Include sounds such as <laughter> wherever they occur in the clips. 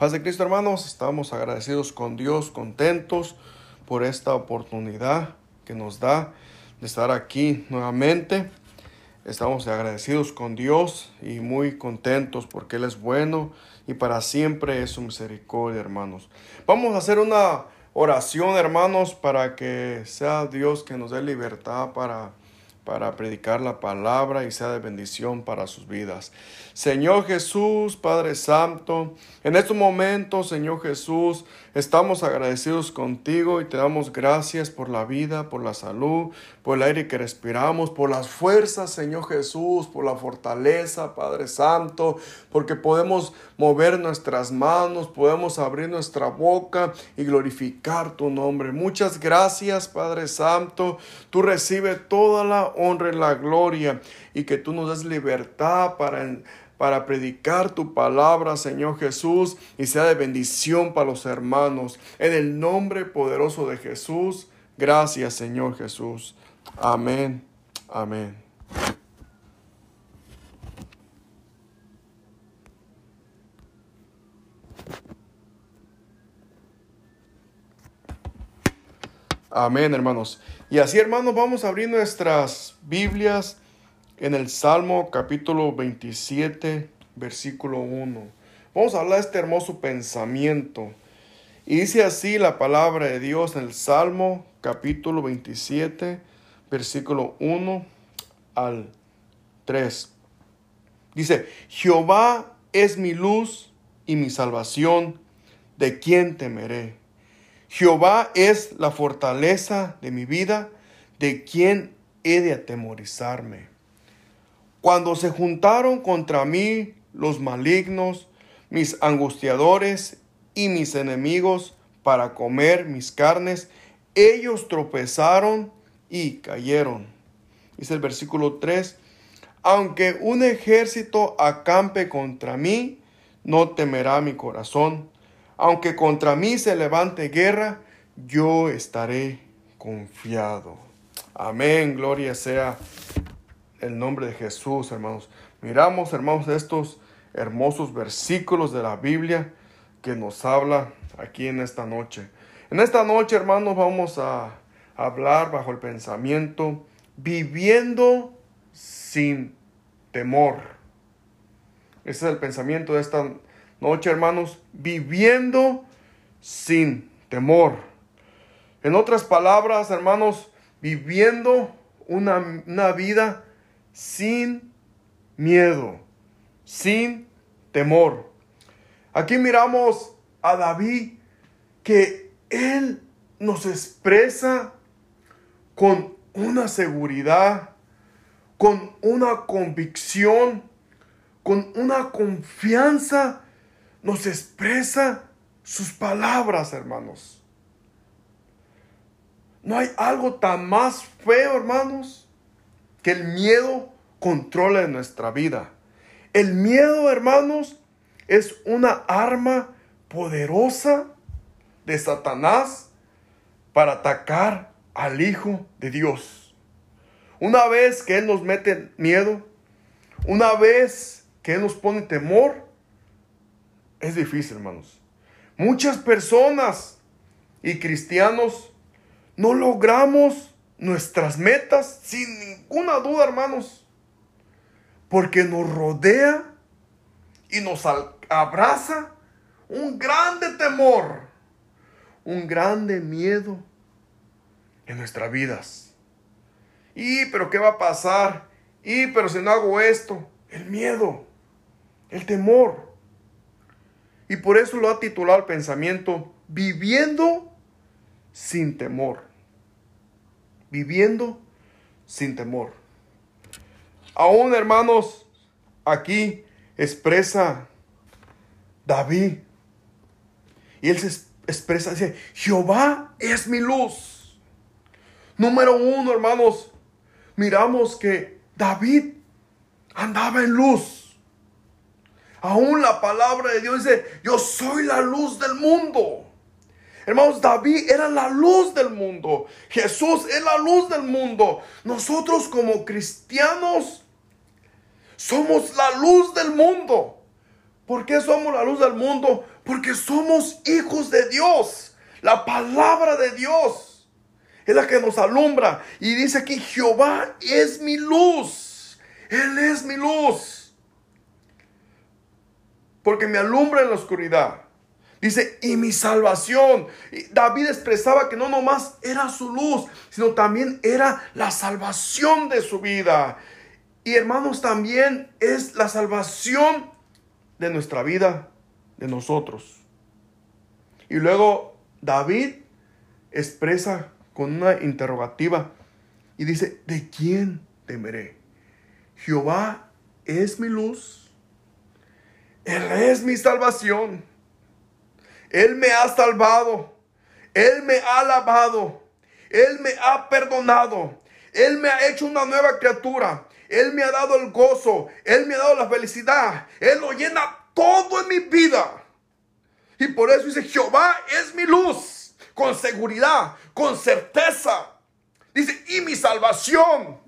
Paz de Cristo, hermanos, estamos agradecidos con Dios, contentos por esta oportunidad que nos da de estar aquí nuevamente. Estamos agradecidos con Dios y muy contentos porque Él es bueno y para siempre es su misericordia, hermanos. Vamos a hacer una oración, hermanos, para que sea Dios que nos dé libertad para para predicar la palabra y sea de bendición para sus vidas. Señor Jesús, Padre Santo, en estos momentos, Señor Jesús, estamos agradecidos contigo y te damos gracias por la vida, por la salud, por el aire que respiramos, por las fuerzas, Señor Jesús, por la fortaleza, Padre Santo, porque podemos mover nuestras manos, podemos abrir nuestra boca y glorificar tu nombre. Muchas gracias, Padre Santo. Tú recibe toda la honra y la gloria y que tú nos des libertad para para predicar tu palabra, Señor Jesús, y sea de bendición para los hermanos. En el nombre poderoso de Jesús, gracias, Señor Jesús. Amén. Amén. Amén, hermanos. Y así, hermanos, vamos a abrir nuestras Biblias en el Salmo capítulo 27, versículo 1. Vamos a hablar de este hermoso pensamiento. Y dice así la palabra de Dios en el Salmo capítulo 27, versículo 1 al 3. Dice, Jehová es mi luz y mi salvación, ¿de quién temeré? Jehová es la fortaleza de mi vida, ¿de quién he de atemorizarme? Cuando se juntaron contra mí los malignos, mis angustiadores y mis enemigos para comer mis carnes, ellos tropezaron y cayeron. Dice el versículo 3, aunque un ejército acampe contra mí, no temerá mi corazón. Aunque contra mí se levante guerra, yo estaré confiado. Amén, gloria sea el nombre de Jesús, hermanos. Miramos, hermanos, estos hermosos versículos de la Biblia que nos habla aquí en esta noche. En esta noche, hermanos, vamos a hablar bajo el pensamiento viviendo sin temor. Ese es el pensamiento de esta noche, hermanos, viviendo sin temor. En otras palabras, hermanos, viviendo una, una vida sin miedo, sin temor. Aquí miramos a David que él nos expresa con una seguridad, con una convicción, con una confianza, nos expresa sus palabras, hermanos. No hay algo tan más feo, hermanos, que el miedo controle nuestra vida. El miedo, hermanos, es una arma poderosa de Satanás para atacar al Hijo de Dios. Una vez que Él nos mete miedo, una vez que Él nos pone temor, es difícil, hermanos. Muchas personas y cristianos no logramos nuestras metas sin ninguna duda, hermanos. Porque nos rodea y nos abraza un grande temor, un grande miedo en nuestras vidas. Y, pero ¿qué va a pasar? Y, pero si no hago esto, el miedo, el temor. Y por eso lo ha titulado el pensamiento, viviendo sin temor viviendo sin temor. Aún, hermanos, aquí expresa David. Y él se expresa, dice, Jehová es mi luz. Número uno, hermanos, miramos que David andaba en luz. Aún la palabra de Dios dice, yo soy la luz del mundo. Hermanos, David era la luz del mundo. Jesús es la luz del mundo. Nosotros como cristianos somos la luz del mundo. ¿Por qué somos la luz del mundo? Porque somos hijos de Dios. La palabra de Dios es la que nos alumbra. Y dice aquí, Jehová es mi luz. Él es mi luz. Porque me alumbra en la oscuridad. Dice, y mi salvación. David expresaba que no nomás era su luz, sino también era la salvación de su vida. Y hermanos, también es la salvación de nuestra vida, de nosotros. Y luego David expresa con una interrogativa y dice, ¿de quién temeré? Jehová es mi luz, Él es mi salvación. Él me ha salvado. Él me ha lavado. Él me ha perdonado. Él me ha hecho una nueva criatura. Él me ha dado el gozo. Él me ha dado la felicidad. Él lo llena todo en mi vida. Y por eso dice, Jehová es mi luz. Con seguridad, con certeza. Dice, y mi salvación.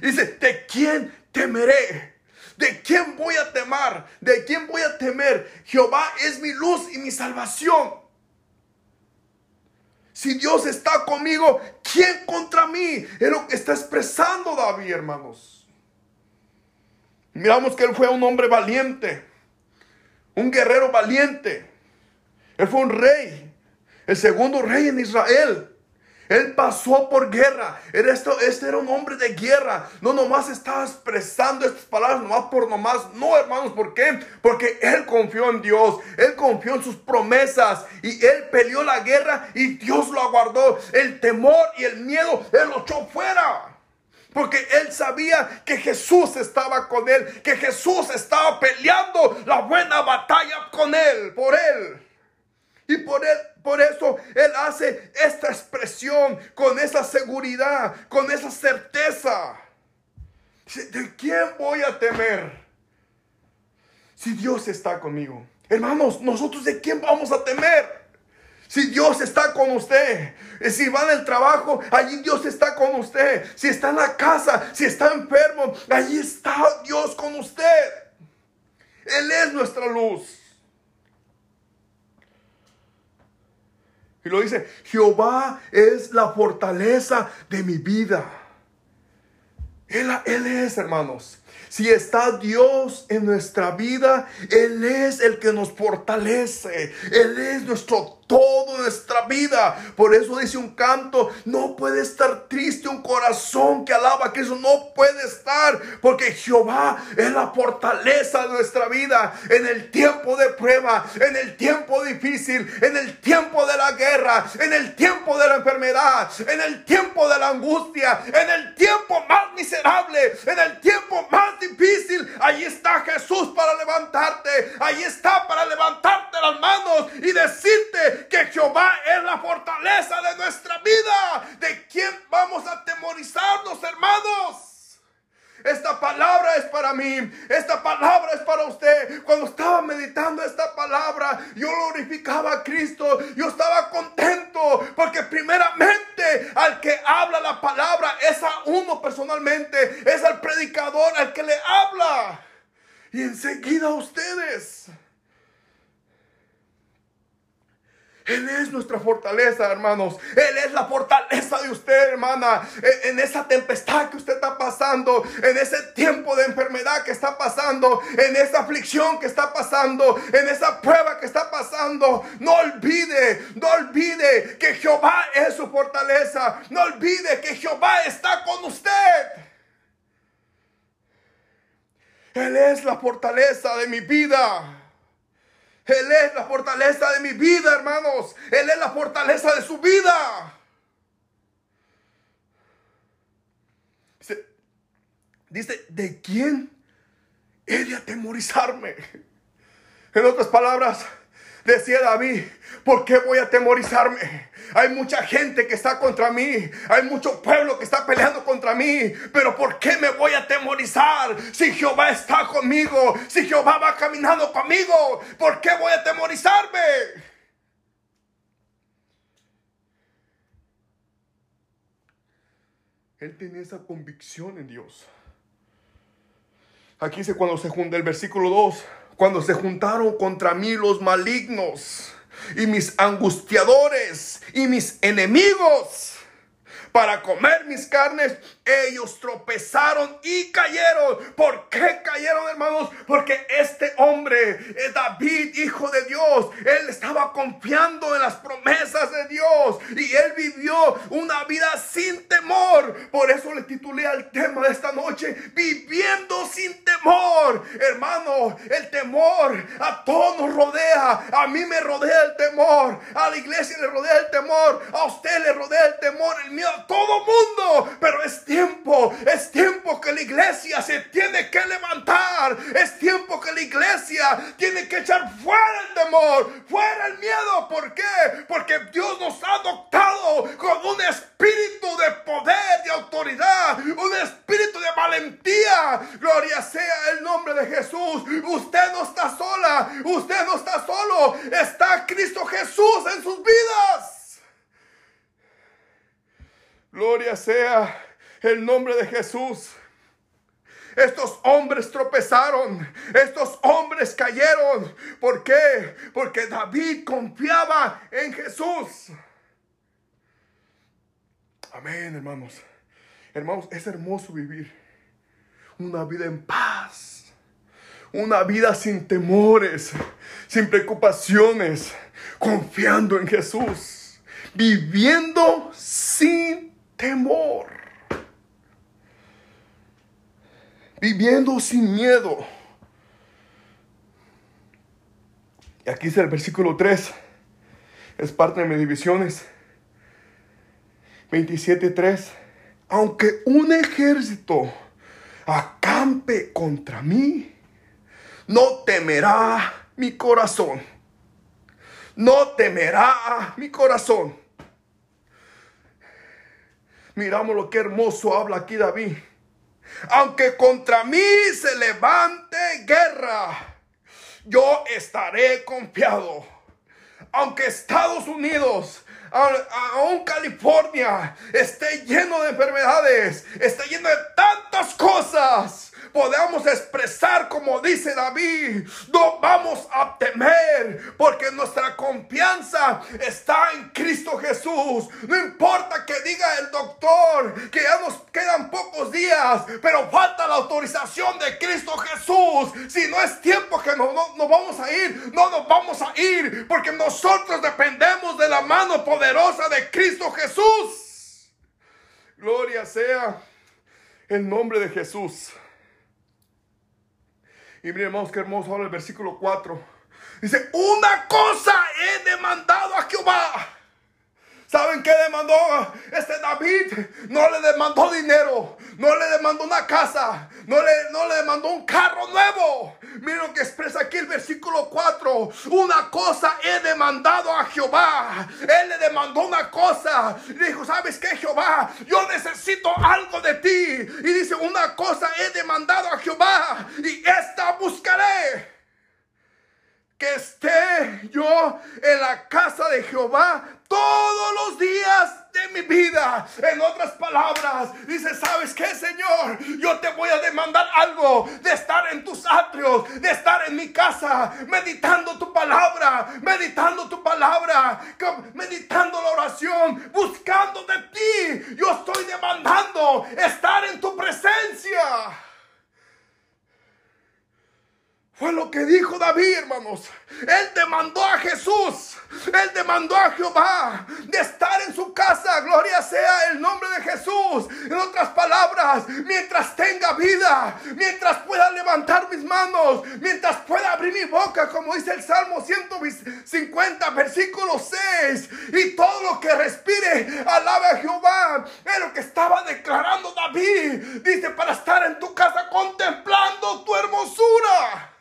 Dice, ¿de quién temeré? ¿De quién voy a temar? ¿De quién voy a temer? Jehová es mi luz y mi salvación. Si Dios está conmigo, ¿quién contra mí? Es lo que está expresando David, hermanos. Miramos que él fue un hombre valiente, un guerrero valiente. Él fue un rey, el segundo rey en Israel. Él pasó por guerra. este era un hombre de guerra. No nomás estaba expresando estas palabras nomás por nomás. No, hermanos, ¿por qué? Porque él confió en Dios. Él confió en sus promesas. Y él peleó la guerra y Dios lo aguardó. El temor y el miedo, él lo echó fuera. Porque él sabía que Jesús estaba con él. Que Jesús estaba peleando la buena batalla con él, por él. Y por él por eso Él hace esta expresión con esa seguridad, con esa certeza. ¿De quién voy a temer? Si Dios está conmigo. Hermanos, nosotros de quién vamos a temer? Si Dios está con usted, si va del trabajo, allí Dios está con usted. Si está en la casa, si está enfermo, allí está Dios con usted. Él es nuestra luz. Y lo dice, Jehová es la fortaleza de mi vida. Él, es, hermanos. Si está Dios en nuestra vida, Él es el que nos fortalece. Él es nuestro todo nuestra vida. Por eso dice un canto, no puede estar triste un corazón que alaba que eso no puede estar, porque Jehová es la fortaleza de nuestra vida en el tiempo de prueba, en el tiempo difícil, en el tiempo de la guerra, en el tiempo de la enfermedad, en el tiempo de la angustia, en el tiempo más miserable, en el tiempo más difícil. Ahí está Jesús para levantarte, ahí está para levantarte las manos y decirte que Jehová es la fortaleza de nuestra vida. ¿De quién vamos a temorizarnos, hermanos? Esta palabra es para mí, esta palabra es para usted. Cuando estaba meditando esta palabra, yo glorificaba a Cristo, yo estaba contento, porque primeramente al que habla la palabra es a uno personalmente, es al predicador al que le habla. Y enseguida a ustedes. Él es nuestra fortaleza, hermanos. Él es la fortaleza de usted, hermana. E, en esa tempestad que usted está pasando, en ese tiempo de enfermedad que está pasando, en esa aflicción que está pasando, en esa prueba que está pasando. No olvide, no olvide que Jehová es su fortaleza. No olvide que Jehová está con usted. Él es la fortaleza de mi vida. Él es la fortaleza de mi vida, hermanos. Él es la fortaleza de su vida. Dice, ¿de quién he de atemorizarme? En otras palabras, decía David, ¿por qué voy a atemorizarme? Hay mucha gente que está contra mí. Hay mucho pueblo que está peleando contra mí. Pero ¿por qué me voy a atemorizar? Si Jehová está conmigo. Si Jehová va caminando conmigo. ¿Por qué voy a atemorizarme? Él tenía esa convicción en Dios. Aquí dice cuando se junta el versículo 2. Cuando se juntaron contra mí los malignos y mis angustiadores y mis enemigos para comer mis carnes, ellos tropezaron y cayeron. ¿Por qué cayeron, hermanos? Porque este hombre, eh, David, hijo de Dios, él estaba confiando en las promesas de Dios y él vivió una vida sin temor. Por eso le titulé al tema de esta noche, viviendo sin temor. Hermano, el temor a todos nos rodea. A mí me rodea el temor. A la iglesia le rodea el temor. A usted le rodea el temor, el miedo todo mundo. Pero es tiempo, es tiempo que la iglesia se tiene que levantar. Es tiempo que la iglesia tiene que echar fuera el temor, fuera el miedo. ¿Por qué? Porque Dios nos ha adoptado con un espíritu de poder, de autoridad, un espíritu de valentía. Gloria sea el nombre de Jesús. Usted no está sola, usted no está solo. Está Cristo Jesús en sus vidas. Gloria sea el nombre de Jesús. Estos hombres tropezaron, estos hombres cayeron. ¿Por qué? Porque David confiaba en Jesús. Amén, hermanos. Hermanos, es hermoso vivir una vida en paz, una vida sin temores, sin preocupaciones, confiando en Jesús, viviendo sin temor. Viviendo sin miedo. Y aquí es el versículo 3. Es parte de mis divisiones. 27.3. Aunque un ejército acampe contra mí, no temerá mi corazón. No temerá mi corazón. Miramos lo que hermoso habla aquí David. Aunque contra mí se levante guerra, yo estaré confiado. Aunque Estados Unidos aún California esté lleno de enfermedades, esté lleno de tantas cosas, podamos expresar como dice David, no vamos a temer porque nuestra confianza está en Cristo Jesús. No importa que diga el doctor que ya nos quedan pocos días, pero falta la autorización de Cristo Jesús. Si no es tiempo que nos no, vamos a ir, no nos vamos a ir porque nosotros dependemos de la mano poderosa de Cristo Jesús. Gloria sea el nombre de Jesús. Y miren, hermanos, qué hermoso ahora el versículo 4. Dice, una cosa he demandado a Jehová ¿Saben qué demandó este David? No le demandó dinero, no le demandó una casa, no le, no le demandó un carro nuevo. Miren lo que expresa aquí el versículo 4. Una cosa he demandado a Jehová. Él le demandó una cosa. Y dijo, ¿sabes qué, Jehová? Yo necesito algo de ti. Y dice, una cosa he demandado a Jehová y esta buscaré que esté yo en la casa de Jehová todos los días de mi vida. En otras palabras, dice, ¿sabes qué, Señor? Yo te voy a demandar algo de estar en tus atrios, de estar en mi casa, meditando tu palabra, meditando tu palabra, meditando la oración, buscando de ti. Yo estoy demandando estar en tu presencia. Fue lo que dijo David, hermanos. Él demandó a Jesús. Él demandó a Jehová de estar en su casa. Gloria sea el nombre de Jesús. En otras palabras, mientras tenga vida, mientras pueda levantar mis manos, mientras pueda abrir mi boca, como dice el Salmo 150, versículo 6. Y todo lo que respire, alabe a Jehová. Es lo que estaba declarando David. Dice, para estar en tu casa contemplando tu hermosura.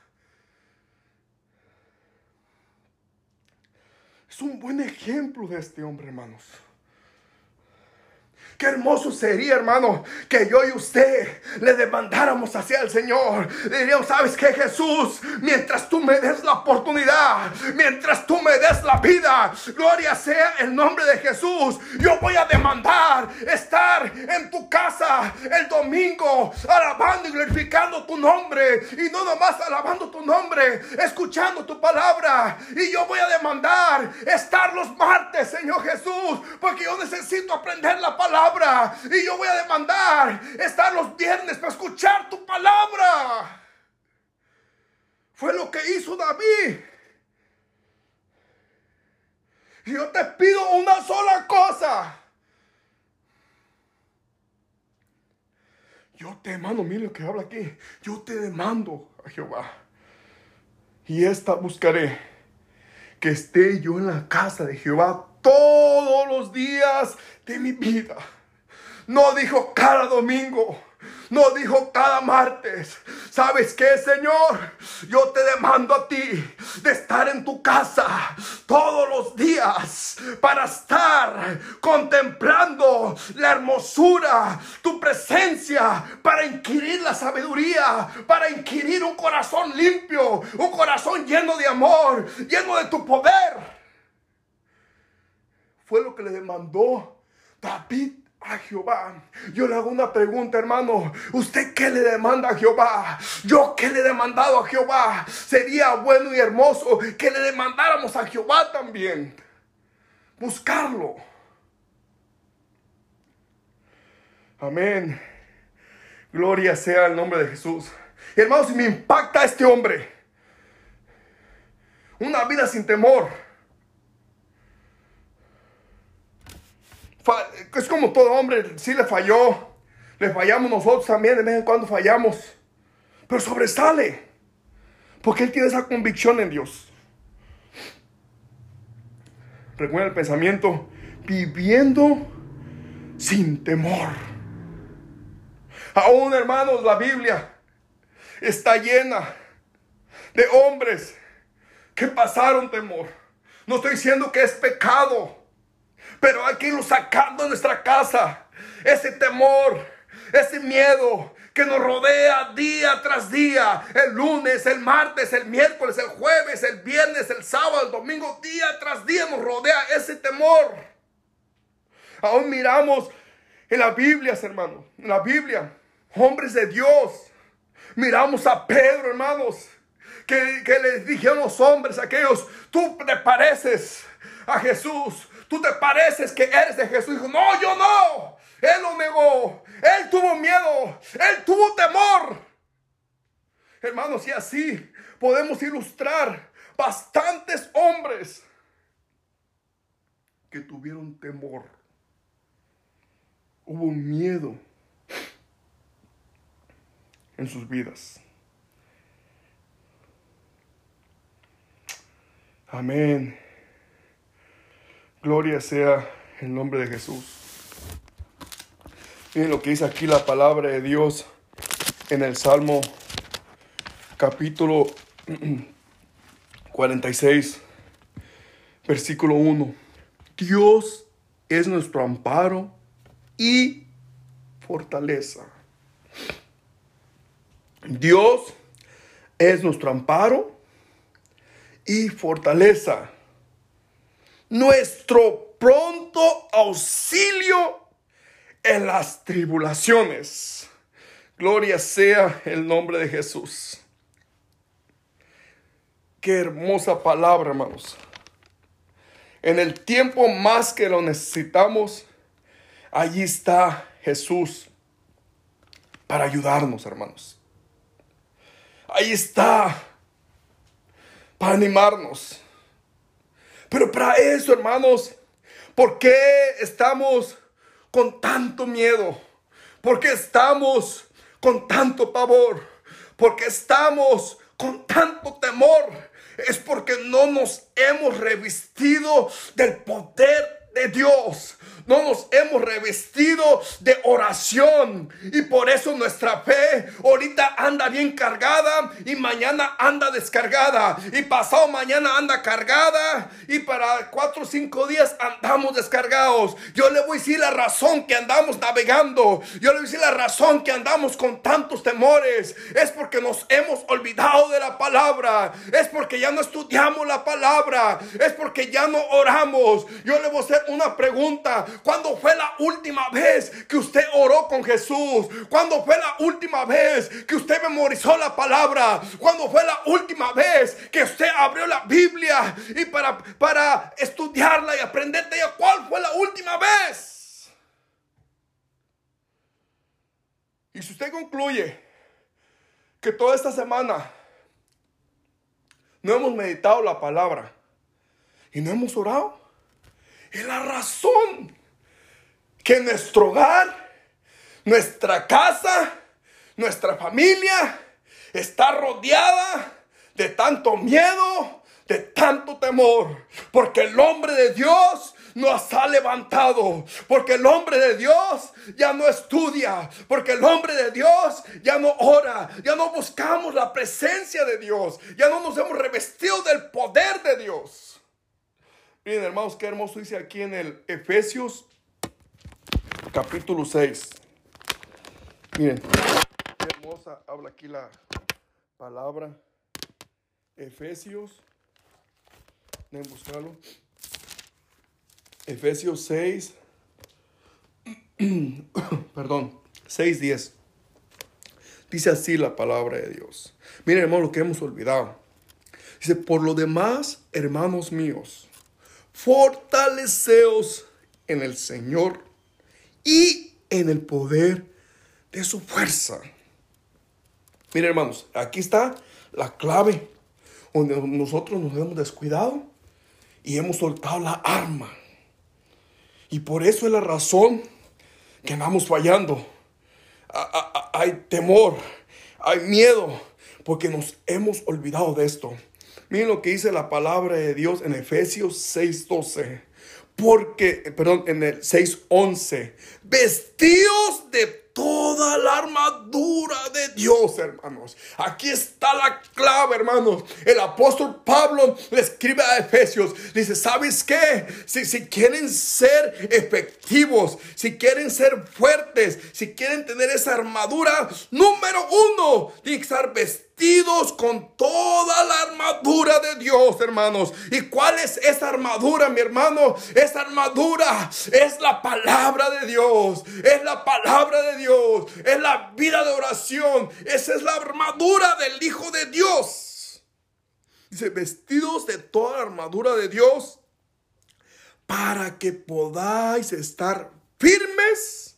Es un buen ejemplo de este hombre, hermanos. Qué hermoso sería, hermano, que yo y usted le demandáramos hacia el Señor. Le diríamos, ¿sabes qué, Jesús? Mientras tú me des la oportunidad, mientras tú me des la vida. Gloria sea el nombre de Jesús. Yo voy a demandar estar en tu casa el domingo alabando y glorificando tu nombre. Y no nomás alabando tu nombre, escuchando tu palabra. Y yo voy a demandar estar los martes, Señor Jesús, porque yo necesito aprender la palabra. Y yo voy a demandar estar los viernes para escuchar tu palabra. Fue lo que hizo David. Y yo te pido una sola cosa. Yo te mando, mire lo que habla aquí. Yo te demando a Jehová. Y esta buscaré. Que esté yo en la casa de Jehová todos los días de mi vida. No dijo cada domingo. No dijo cada martes. ¿Sabes qué, Señor? Yo te demando a ti de estar en tu casa todos los días para estar contemplando la hermosura, tu presencia, para inquirir la sabiduría, para inquirir un corazón limpio, un corazón lleno de amor, lleno de tu poder. Fue lo que le demandó David a Jehová. Yo le hago una pregunta, hermano. ¿Usted qué le demanda a Jehová? Yo qué le he demandado a Jehová. Sería bueno y hermoso que le demandáramos a Jehová también. Buscarlo. Amén. Gloria sea el nombre de Jesús. Hermano, si me impacta este hombre. Una vida sin temor es como todo hombre, si le falló, le fallamos nosotros también, de vez en cuando fallamos, pero sobresale, porque él tiene esa convicción en Dios. Recuerda el pensamiento, viviendo sin temor. Aún hermanos, la Biblia está llena de hombres que pasaron temor. No estoy diciendo que es pecado pero hay que irlo sacando de nuestra casa. Ese temor, ese miedo que nos rodea día tras día. El lunes, el martes, el miércoles, el jueves, el viernes, el sábado, el domingo, día tras día nos rodea ese temor. Aún miramos en la Biblia, hermanos, en la Biblia, hombres de Dios. Miramos a Pedro, hermanos, que, que les dijeron los hombres aquellos, tú te pareces a Jesús, tú te pareces que eres de Jesús. No, yo no. Él lo negó. Él tuvo miedo. Él tuvo temor. Hermanos, y así podemos ilustrar bastantes hombres que tuvieron temor. Hubo miedo en sus vidas. Amén. Gloria sea el nombre de Jesús. Miren lo que dice aquí la palabra de Dios en el Salmo capítulo 46, versículo 1. Dios es nuestro amparo y fortaleza. Dios es nuestro amparo y fortaleza nuestro pronto auxilio en las tribulaciones. Gloria sea el nombre de Jesús. Qué hermosa palabra, hermanos. En el tiempo más que lo necesitamos, allí está Jesús para ayudarnos, hermanos. Ahí está para animarnos. Pero para eso, hermanos, ¿por qué estamos con tanto miedo? ¿Por qué estamos con tanto pavor? ¿Por qué estamos con tanto temor? Es porque no nos hemos revestido del poder de Dios. No nos hemos revestido de oración. Y por eso nuestra fe ahorita anda bien cargada y mañana anda descargada. Y pasado mañana anda cargada. Y para cuatro o cinco días andamos descargados. Yo le voy a decir la razón que andamos navegando. Yo le voy a decir la razón que andamos con tantos temores. Es porque nos hemos olvidado de la palabra. Es porque ya no estudiamos la palabra. Es porque ya no oramos. Yo le voy a hacer una pregunta. ¿Cuándo fue la última vez que usted oró con Jesús? ¿Cuándo fue la última vez que usted memorizó la palabra? ¿Cuándo fue la última vez que usted abrió la Biblia y para, para estudiarla y aprender de ella? ¿Cuál fue la última vez? Y si usted concluye que toda esta semana no hemos meditado la palabra y no hemos orado, es la razón que nuestro hogar, nuestra casa, nuestra familia está rodeada de tanto miedo, de tanto temor, porque el hombre de Dios nos ha levantado, porque el hombre de Dios ya no estudia, porque el hombre de Dios ya no ora, ya no buscamos la presencia de Dios, ya no nos hemos revestido del poder de Dios. Miren hermanos, qué hermoso dice aquí en el Efesios capítulo 6. Miren, qué hermosa habla aquí la palabra. Efesios, deben buscarlo. Efesios 6, <clears throat> perdón, 6.10. Dice así la palabra de Dios. Miren, hermano, lo que hemos olvidado. Dice, por lo demás, hermanos míos, fortaleceos en el Señor y en el poder de su fuerza. Miren hermanos, aquí está la clave donde nosotros nos hemos descuidado y hemos soltado la arma. Y por eso es la razón que andamos fallando. Hay temor, hay miedo, porque nos hemos olvidado de esto. Miren lo que dice la palabra de Dios en Efesios 6:12. Porque, perdón, en el 6.11, vestidos de toda la armadura de Dios, hermanos. Aquí está la clave, hermanos. El apóstol Pablo le escribe a Efesios. Dice, ¿sabes qué? Si, si quieren ser efectivos, si quieren ser fuertes, si quieren tener esa armadura, número uno, tienen que estar vestidos vestidos con toda la armadura de Dios, hermanos. ¿Y cuál es esa armadura, mi hermano? Esa armadura es la palabra de Dios. Es la palabra de Dios. Es la vida de oración. Esa es la armadura del Hijo de Dios. Dice, vestidos de toda la armadura de Dios para que podáis estar firmes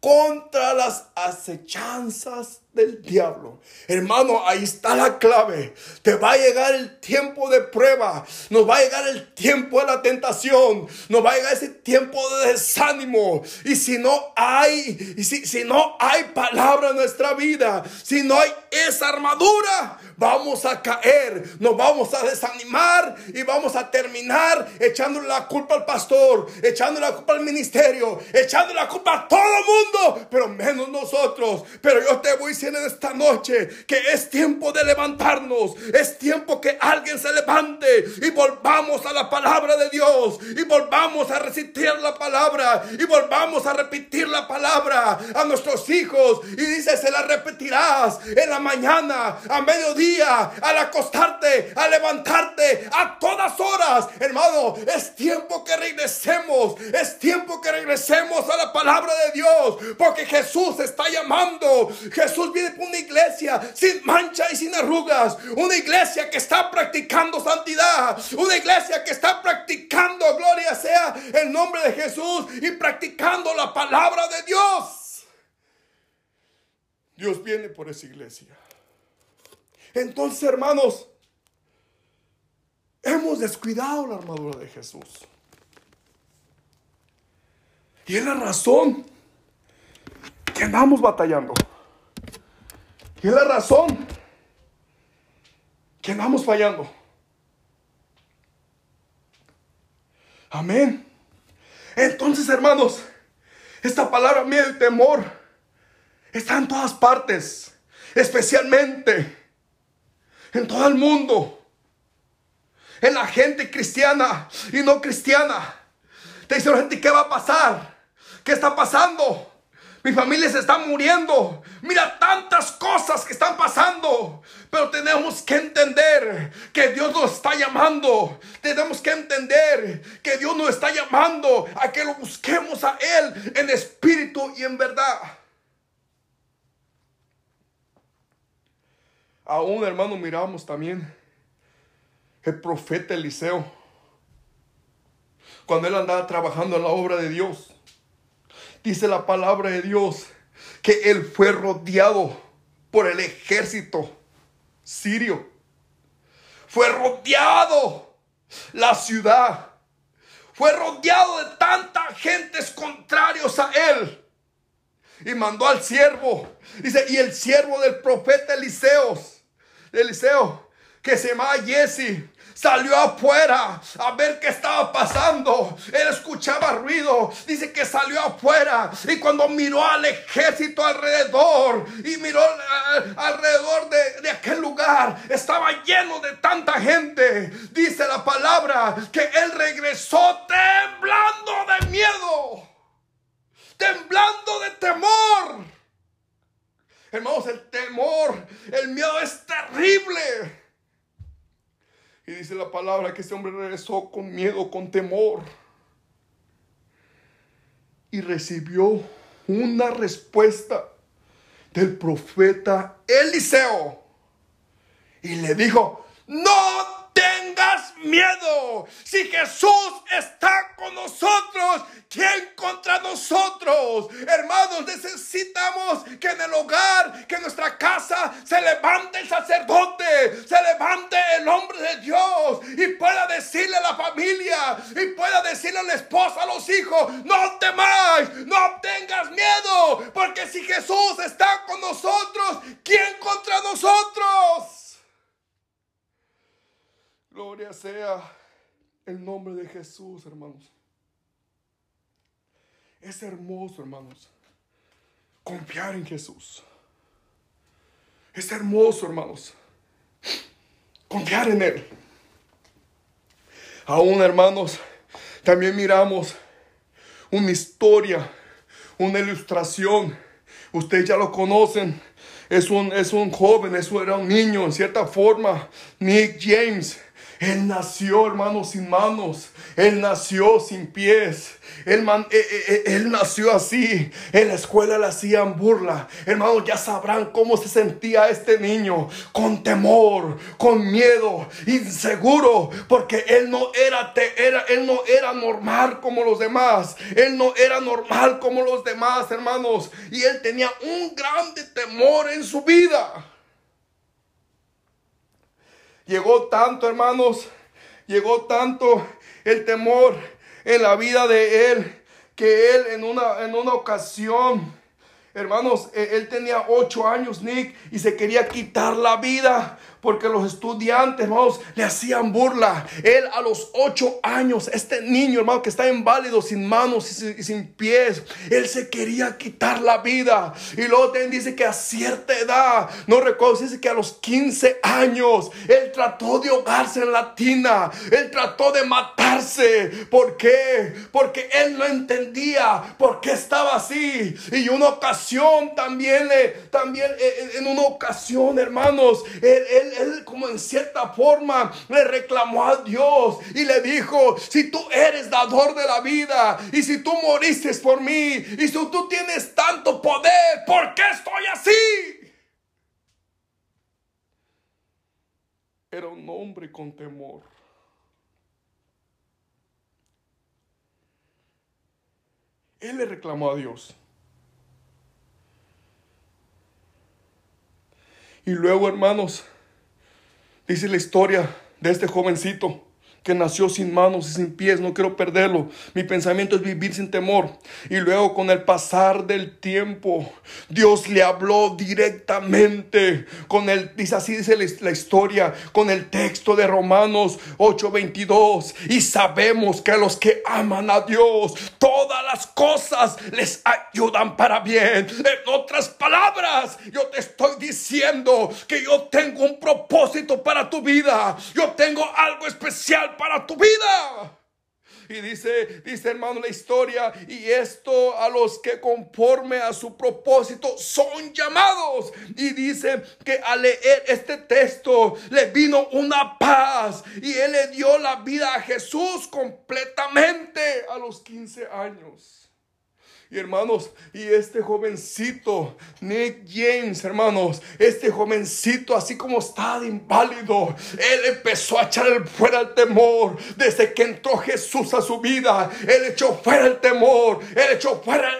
contra las acechanzas del diablo. Hermano, ahí está la clave. Te va a llegar el tiempo de prueba. Nos va a llegar el tiempo de la tentación. Nos va a llegar ese tiempo de desánimo. Y si no hay, y si, si no hay palabra en nuestra vida, si no hay esa armadura, vamos a caer. Nos vamos a desanimar y vamos a terminar echándole la culpa al pastor, echándole la culpa al ministerio, echándole la culpa a todo el mundo, pero menos nosotros. Pero yo te voy en esta noche que es tiempo de levantarnos, es tiempo que alguien se levante y volvamos a la palabra de Dios y volvamos a recitar la palabra y volvamos a repetir la palabra a nuestros hijos. Y dice se la repetirás en la mañana, a mediodía, al acostarte, a levantarte, a todas horas, hermano, es tiempo que regresemos, es tiempo que regresemos a la palabra de Dios, porque Jesús está llamando, Jesús viene por una iglesia sin mancha y sin arrugas. Una iglesia que está practicando santidad. Una iglesia que está practicando, gloria sea el nombre de Jesús y practicando la palabra de Dios. Dios viene por esa iglesia. Entonces, hermanos, hemos descuidado la armadura de Jesús. Y es la razón que andamos batallando. Y es la razón que vamos fallando. Amén. Entonces, hermanos, esta palabra miedo y temor está en todas partes, especialmente en todo el mundo, en la gente cristiana y no cristiana. Te dice la gente, ¿qué va a pasar? ¿Qué está pasando? Mi familia se está muriendo. Mira tantas cosas que están pasando. Pero tenemos que entender que Dios nos está llamando. Tenemos que entender que Dios nos está llamando a que lo busquemos a Él en espíritu y en verdad. Aún, hermano, miramos también el profeta Eliseo. Cuando él andaba trabajando en la obra de Dios dice la palabra de Dios que él fue rodeado por el ejército sirio. Fue rodeado la ciudad. Fue rodeado de tantas gentes contrarios a él. Y mandó al siervo. Dice, y el siervo del profeta Eliseo, Eliseo, que se llama Jesse, salió afuera a ver qué estaba pasando. Él escuchaba ruido. Dice que salió afuera y cuando miró al ejército alrededor y miró eh, alrededor de, de aquel lugar, estaba lleno de tanta gente. Dice la palabra que él regresó temblando de miedo, temblando de temor. Hermanos, el temor, el miedo es terrible. Y dice la palabra que ese hombre regresó con miedo, con temor. Y recibió una respuesta del profeta Eliseo. Y le dijo, no tengas miedo. Si Jesús está con nosotros, ¿quién contra nosotros? Hermanos, necesitamos que en el hogar, que en nuestra casa se levante el sacerdote, se levante el hombre de Dios y pueda decirle a la familia y pueda decirle a la esposa, a los hijos, no temáis, no tengas miedo, porque si Jesús está con nosotros, ¿quién contra nosotros? Gloria sea el nombre de Jesús, hermanos. Es hermoso, hermanos, confiar en Jesús. Es hermoso, hermanos, confiar en Él. Aún, hermanos, también miramos una historia, una ilustración. Ustedes ya lo conocen. Es un, es un joven, eso era un niño, en cierta forma, Nick James. Él nació, hermano, sin manos. Él nació sin pies. Él, eh, eh, eh, él, nació así. En la escuela le hacían burla. Hermanos, ya sabrán cómo se sentía este niño. Con temor, con miedo, inseguro. Porque él no era, era, él no era normal como los demás. Él no era normal como los demás, hermanos. Y él tenía un grande temor en su vida. Llegó tanto, hermanos, llegó tanto el temor en la vida de él, que él en una, en una ocasión, hermanos, e, él tenía ocho años, Nick, y se quería quitar la vida porque los estudiantes, hermanos, le hacían burla. Él a los ocho años, este niño, hermano, que está inválido, sin manos y sin, pies, él se quería quitar la vida. Y luego también dice que a cierta edad, no recuerdo, dice que a los 15 años, él trató de ahogarse en la tina, él trató de matarse. ¿Por qué? Porque él no entendía por qué estaba así. Y una ocasión también, también eh, eh, en una ocasión, hermanos, él él, como en cierta forma le reclamó a Dios y le dijo, si tú eres dador de la vida y si tú moriste por mí y si tú tienes tanto poder, ¿por qué estoy así? Era un hombre con temor. Él le reclamó a Dios. Y luego, hermanos, Dice la historia de este jovencito que nació sin manos y sin pies, no quiero perderlo. Mi pensamiento es vivir sin temor. Y luego con el pasar del tiempo, Dios le habló directamente con el, dice así dice la historia, con el texto de Romanos 8:22. Y sabemos que a los que aman a Dios, todas las cosas les ayudan para bien. En otras palabras, yo te estoy diciendo que yo tengo un propósito para tu vida. Yo tengo algo especial para tu vida. Y dice, dice hermano la historia, y esto a los que conforme a su propósito son llamados. Y dice que al leer este texto le vino una paz y él le dio la vida a Jesús completamente a los 15 años. Y hermanos, y este jovencito, Nick James, hermanos, este jovencito, así como está de inválido, él empezó a echar fuera el temor desde que entró Jesús a su vida. Él echó fuera el temor, él echó fuera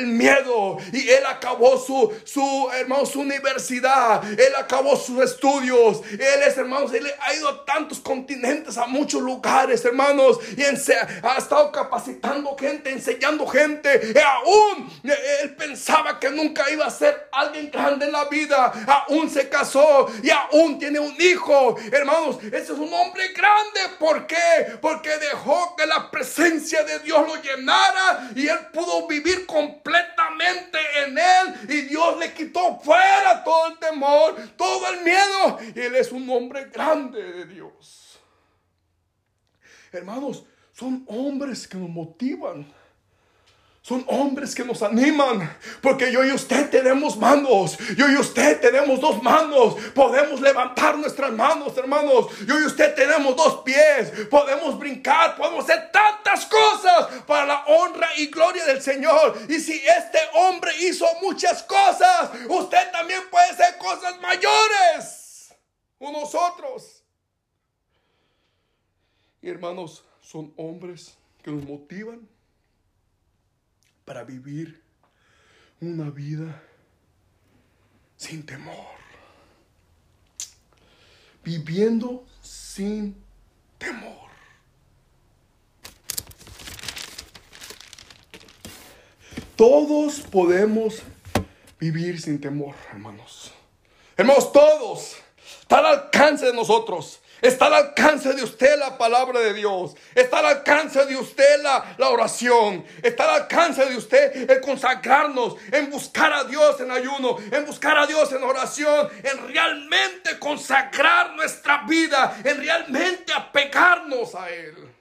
el, miedo y él acabó su, su, hermano, su universidad, él acabó sus estudios. Él es, hermanos, él ha ido a tantos continentes, a muchos lugares, hermanos, y ha estado capacitando gente, enseñando gente y aún él pensaba que nunca iba a ser alguien grande en la vida. Aún se casó y aún tiene un hijo. Hermanos, ese es un hombre grande. ¿Por qué? Porque dejó que la presencia de Dios lo llenara y él pudo vivir completamente en él. Y Dios le quitó fuera todo el temor, todo el miedo. Y él es un hombre grande de Dios. Hermanos, son hombres que nos motivan. Son hombres que nos animan. Porque yo y usted tenemos manos. Yo y usted tenemos dos manos. Podemos levantar nuestras manos, hermanos. Yo y usted tenemos dos pies. Podemos brincar. Podemos hacer tantas cosas para la honra y gloria del Señor. Y si este hombre hizo muchas cosas, usted también puede hacer cosas mayores. O nosotros. Y hermanos, son hombres que nos motivan para vivir una vida sin temor. Viviendo sin temor. Todos podemos vivir sin temor, hermanos. Hermanos, todos. Está al alcance de nosotros. Está al alcance de usted la palabra de Dios. Está al alcance de usted la, oración. Está al alcance de usted el consagrarnos, en buscar a Dios en ayuno, en buscar a Dios en oración, en realmente consagrar nuestra vida, en realmente apegarnos a Él.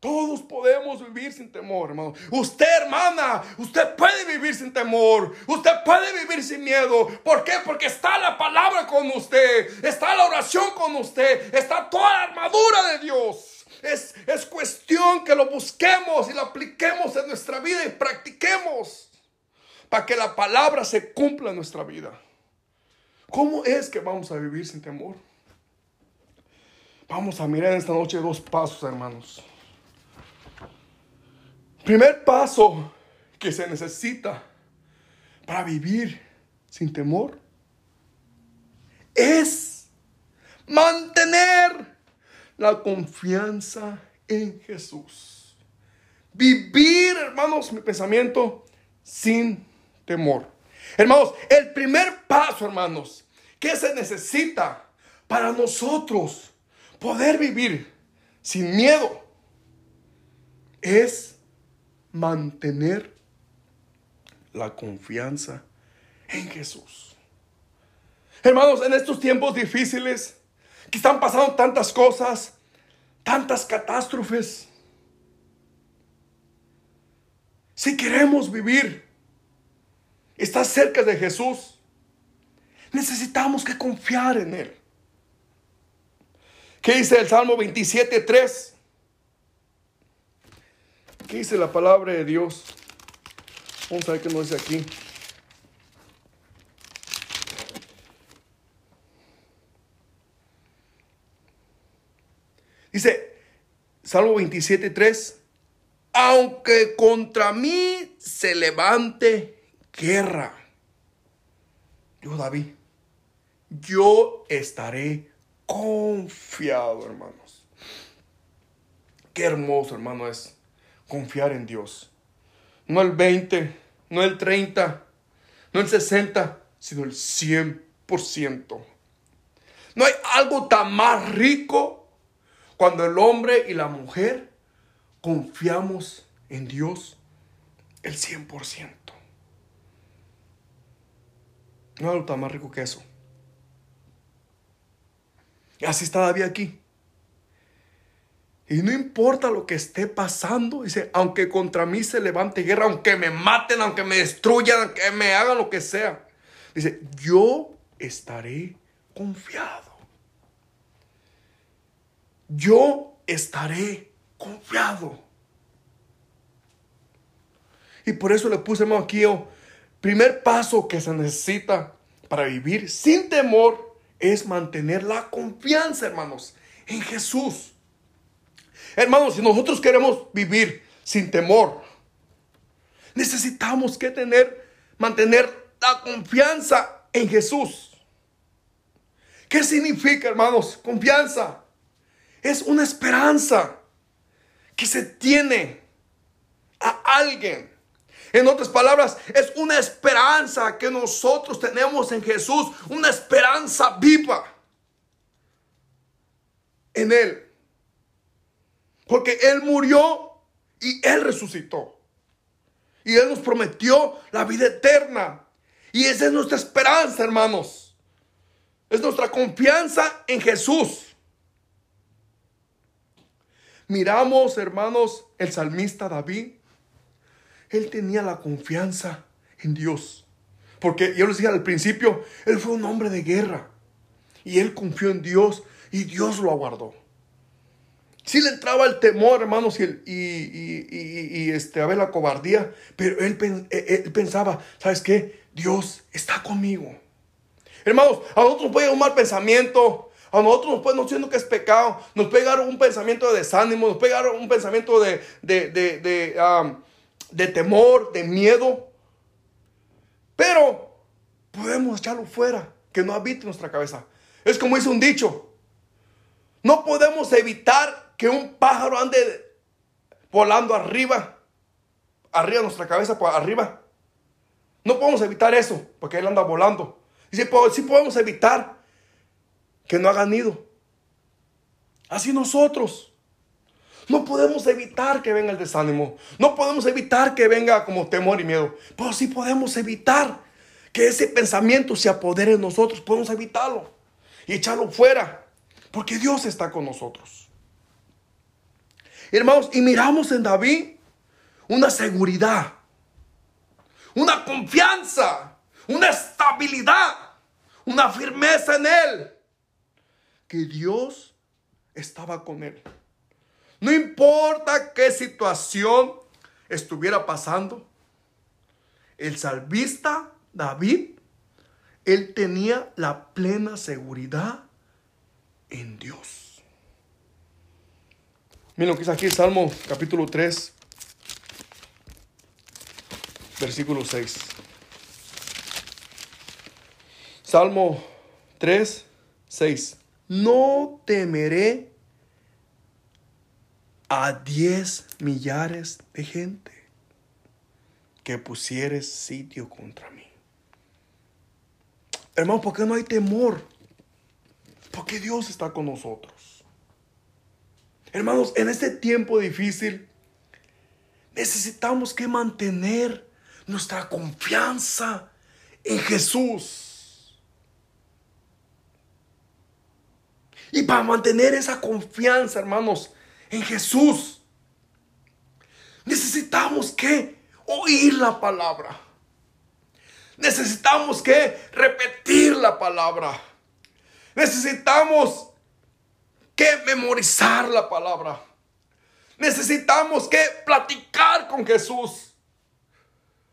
Todos podemos vivir sin temor, hermano. Usted, hermana, usted puede vivir sin temor. Usted puede vivir sin miedo. ¿Por qué? Porque está la palabra con usted. Está la oración con usted. Está toda la armadura de Dios. Es, es cuestión que lo busquemos y lo apliquemos en nuestra vida y practiquemos para que la palabra se cumpla en nuestra vida. ¿Cómo es que vamos a vivir sin temor? Vamos a mirar esta noche dos pasos, hermanos. Primer paso que se necesita para vivir sin temor es mantener la confianza en Jesús. Vivir, hermanos, mi pensamiento sin temor. Hermanos, el primer paso, hermanos, que se necesita para nosotros poder vivir sin miedo es mantener la confianza en Jesús. Hermanos, en estos tiempos difíciles, que están pasando tantas cosas, tantas catástrofes, si queremos vivir, estar cerca de Jesús, necesitamos que confiar en Él. ¿Qué dice el Salmo 27, 3? ¿Qué dice la palabra de Dios? Vamos a ver qué nos dice aquí. Dice, Salmo 27, 3, aunque contra mí se levante guerra, yo David, yo estaré confiado, hermanos. Qué hermoso, hermano, es confiar en Dios. No el 20, no el 30, no el 60, sino el 100%. No hay algo tan más rico cuando el hombre y la mujer confiamos en Dios el 100%. No hay algo tan más rico que eso. Y así está David aquí. Y no importa lo que esté pasando, dice, aunque contra mí se levante guerra, aunque me maten, aunque me destruyan, aunque me hagan lo que sea. Dice, yo estaré confiado. Yo estaré confiado. Y por eso le puse aquí, oh, primer paso que se necesita para vivir sin temor es mantener la confianza, hermanos, en Jesús. Hermanos, si nosotros queremos vivir sin temor, necesitamos que tener, mantener la confianza en Jesús. ¿Qué significa, hermanos? Confianza. Es una esperanza que se tiene a alguien. En otras palabras, es una esperanza que nosotros tenemos en Jesús, una esperanza viva en Él. Porque Él murió y Él resucitó. Y Él nos prometió la vida eterna. Y esa es nuestra esperanza, hermanos. Es nuestra confianza en Jesús. Miramos, hermanos, el salmista David. Él tenía la confianza en Dios. Porque yo les dije al principio, él fue un hombre de guerra. Y él confió en Dios y Dios lo aguardó. Sí le entraba el temor, hermanos, y, y, este, a ver la cobardía, pero él, él, pensaba, ¿sabes qué? Dios está conmigo. Hermanos, a nosotros nos puede llegar un mal pensamiento, a nosotros nos puede, no siendo que es pecado, nos puede llegar un pensamiento de desánimo, nos puede llegar un pensamiento de, de, de, de temor, de miedo, pero podemos echarlo fuera, que no habite nuestra cabeza. Es como dice un dicho, no podemos evitar que un pájaro ande volando arriba, arriba de nuestra cabeza, por arriba. No podemos evitar eso, porque él anda volando. Y sí, podemos evitar que no haga nido. Así nosotros. No podemos evitar que venga el desánimo. No podemos evitar que venga como temor y miedo. Pero sí podemos evitar que ese pensamiento se apodere de nosotros. Podemos evitarlo y echarlo fuera. Porque Dios está con nosotros. Hermanos, y miramos en David una seguridad, una confianza, una estabilidad, una firmeza en él. Que Dios estaba con él. No importa qué situación estuviera pasando, el salvista David, él tenía la plena seguridad en Dios. Miren lo que dice aquí Salmo capítulo 3, versículo 6. Salmo 3, 6. No temeré a diez millares de gente que pusieres sitio contra mí. Hermano, ¿por qué no hay temor? Porque Dios está con nosotros. Hermanos, en este tiempo difícil necesitamos que mantener nuestra confianza en Jesús. Y para mantener esa confianza, hermanos, en Jesús, necesitamos que oír la palabra. Necesitamos que repetir la palabra. Necesitamos que memorizar la palabra. Necesitamos que platicar con Jesús.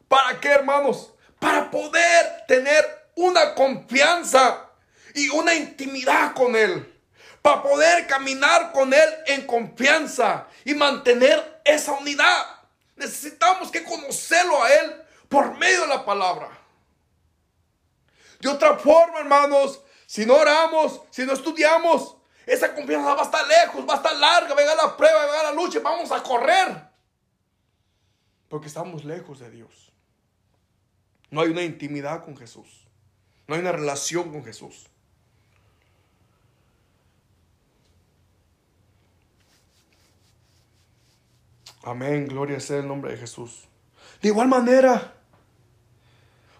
¿Para qué, hermanos? Para poder tener una confianza y una intimidad con Él. Para poder caminar con Él en confianza y mantener esa unidad. Necesitamos que conocerlo a Él por medio de la palabra. De otra forma, hermanos, si no oramos, si no estudiamos, esa confianza va a estar lejos, va a estar larga, venga la prueba, venga la lucha, vamos a correr. Porque estamos lejos de Dios. No hay una intimidad con Jesús. No hay una relación con Jesús. Amén, gloria sea el nombre de Jesús. De igual manera,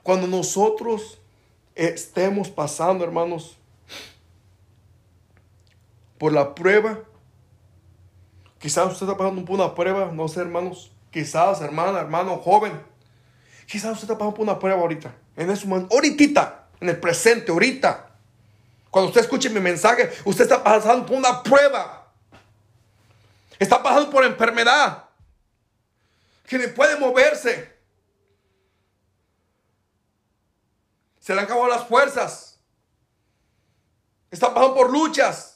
cuando nosotros estemos pasando, hermanos, por la prueba, quizás usted está pasando por una prueba, no sé, hermanos, quizás, hermana, hermano, joven, quizás usted está pasando por una prueba ahorita, en ese momento, ahorita, en el presente, ahorita. Cuando usted escuche mi mensaje, usted está pasando por una prueba. Está pasando por enfermedad que ni puede moverse. Se le han acabado las fuerzas. Está pasando por luchas.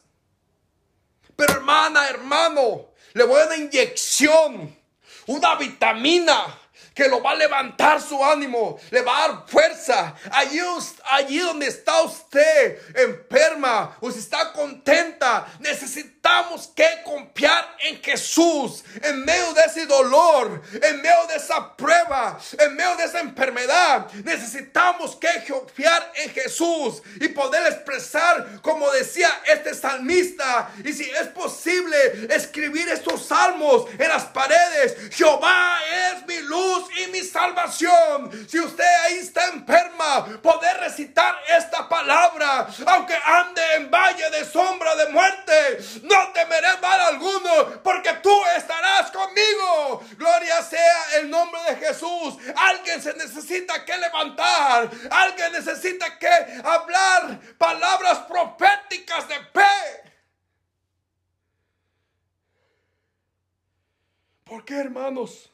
Pero hermana, hermano, le voy a dar inyección, una vitamina que lo va a levantar su ánimo, le va a dar fuerza. Allí, allí donde está usted enferma o si está contenta, necesitamos que confiar en Jesús en medio de ese dolor, en medio de esa prueba, en medio de esa enfermedad. Necesitamos que confiar en Jesús y poder expresar, como decía este salmista, y si es posible, escribir estos salmos en las paredes. Jehová es mi luz y mi salvación. Si usted ahí está enferma, poder recitar esta palabra, aunque ande en valle de sombra de muerte, no temeré mal alguno, porque tú estarás conmigo. Gloria sea el nombre de Jesús. Alguien se necesita que levantar, alguien necesita que hablar palabras proféticas de fe. ¿Por qué, hermanos?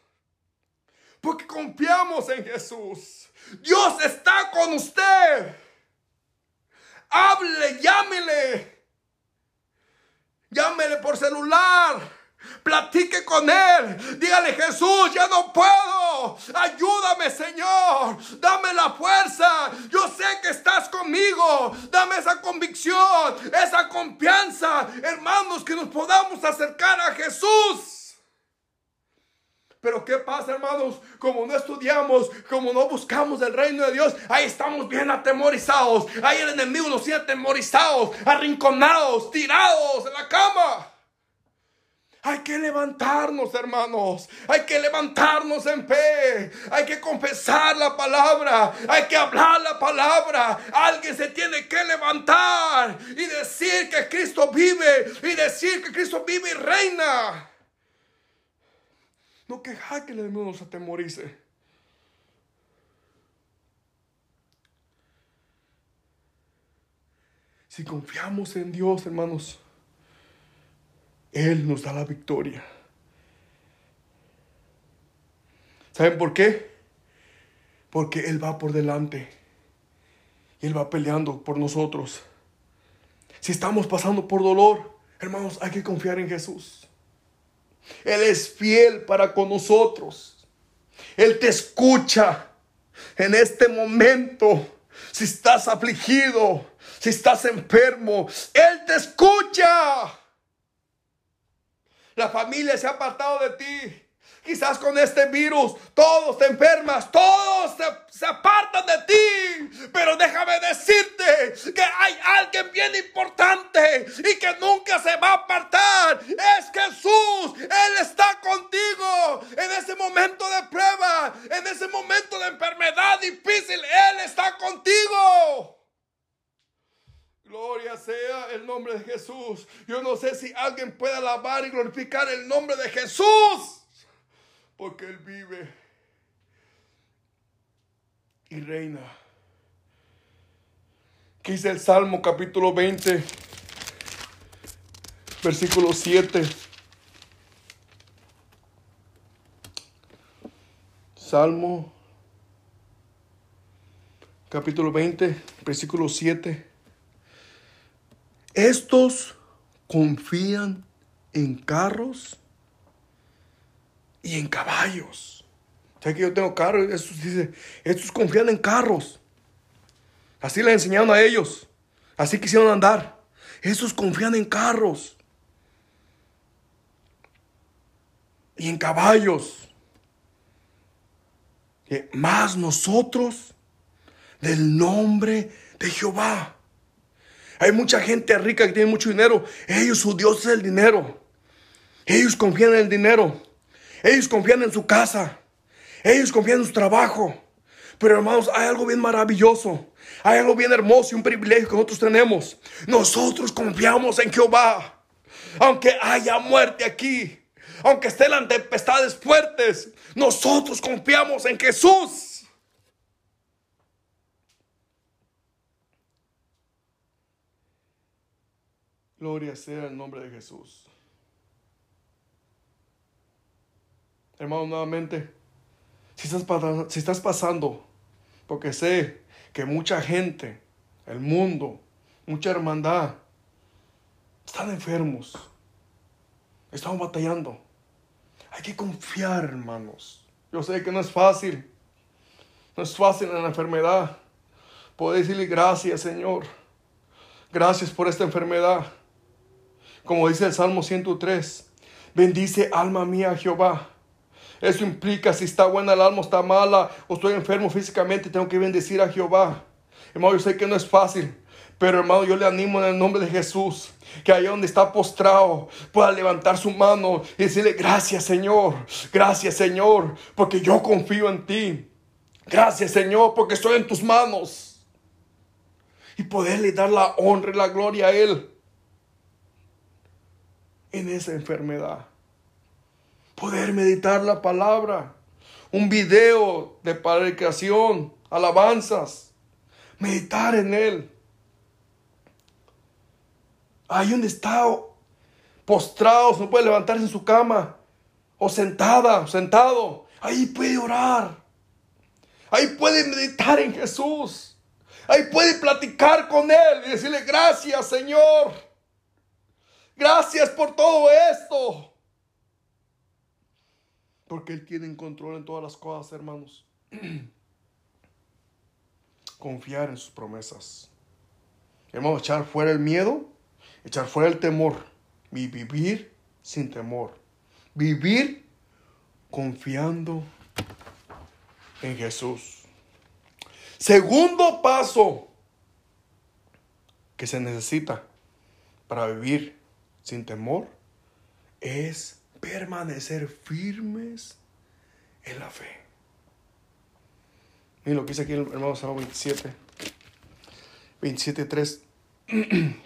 Porque confiamos en Jesús. Dios está con usted. Hable, llámele. Llámele por celular. Platique con Él. Dígale, Jesús, ya no puedo. Ayúdame, Señor. Dame la fuerza. Yo sé que estás conmigo. Dame esa convicción, esa confianza. Hermanos, que nos podamos acercar a Jesús. Pero ¿qué pasa, hermanos? Como no estudiamos, como no buscamos el reino de Dios, ahí estamos bien atemorizados. Ahí el enemigo nos tiene atemorizados, arrinconados, tirados en la cama. Hay que levantarnos, hermanos. Hay que levantarnos en fe. Hay que confesar la palabra. Hay que hablar la palabra. Alguien se tiene que levantar y decir que Cristo vive. Y decir que Cristo vive y reina. No que el enemigo nos atemorice. Si confiamos en Dios, hermanos, Él nos da la victoria. ¿Saben por qué? Porque Él va por delante. Y Él va peleando por nosotros. Si estamos pasando por dolor, hermanos, hay que confiar en Jesús. Él es fiel para con nosotros. Él te escucha en este momento. Si estás afligido, si estás enfermo, Él te escucha. La familia se ha apartado de ti. Quizás con este virus todos te enfermas, todos se, apartan de ti. Pero déjame decirte que hay alguien bien importante y que nunca se va a apartar. Es Jesús. Él está contigo en ese momento de prueba, en ese momento de enfermedad difícil. Él está contigo. Gloria sea el nombre de Jesús. Yo no sé si alguien puede alabar y glorificar el nombre de Jesús porque Él vive y reina. Aquí dice el Salmo capítulo 20, versículo 7. Salmo capítulo 20, versículo 7. Estos confían en carros y en caballos. ¿Sabes que yo tengo carros? Estos, dice, estos confían en carros. Así les enseñaron a ellos. Así quisieron andar. Esos confían en carros y en caballos. Más nosotros del nombre de Jehová. Hay mucha gente rica que tiene mucho dinero. Ellos, su Dios es el dinero. Ellos confían en el dinero. Ellos confían en su casa. Ellos confían en su trabajo. Pero hermanos, hay algo bien maravilloso. Hay algo bien hermoso y un privilegio que nosotros tenemos. Nosotros confiamos en Jehová. Aunque haya muerte aquí. Aunque estén las tempestades fuertes. Nosotros confiamos en Jesús. Gloria sea el nombre de Jesús. Hermano, nuevamente, si estás, si estás pasando, porque sé que mucha gente, el mundo, mucha hermandad, están enfermos, estamos batallando. Hay que confiar, hermanos. Yo sé que no es fácil, no es fácil en la enfermedad. Puedo decirle gracias, Señor. Gracias por esta enfermedad. Como dice el Salmo 103, bendice alma mía Jehová. Eso implica si está buena el alma, está mala o estoy enfermo físicamente, tengo que bendecir a Jehová. Hermano, yo sé que no es fácil, pero hermano, yo le animo en el nombre de Jesús, que allá donde está postrado pueda levantar su mano y decirle, gracias Señor, gracias Señor, porque yo confío en ti. Gracias Señor, porque estoy en tus manos. Y poderle dar la honra y la gloria a Él en esa enfermedad. Poder meditar la palabra, un video de predicación, alabanzas, meditar en él. Ahí donde está postrado, no puede levantarse en su cama, o sentada, sentado, ahí puede orar. Ahí puede meditar en Jesús. Ahí puede platicar con Él y decirle gracias Señor. Gracias por todo esto. Porque Él tiene control en todas las cosas, hermanos. <clears throat> Confiar en sus promesas. Hermanos, echar fuera el miedo, echar fuera el temor y vivir sin temor. Vivir confiando en Jesús. Segundo paso que se necesita para vivir sin temor es permanecer firmes en la fe. Miren lo que dice aquí el hermano Salmo 27, 27, 3.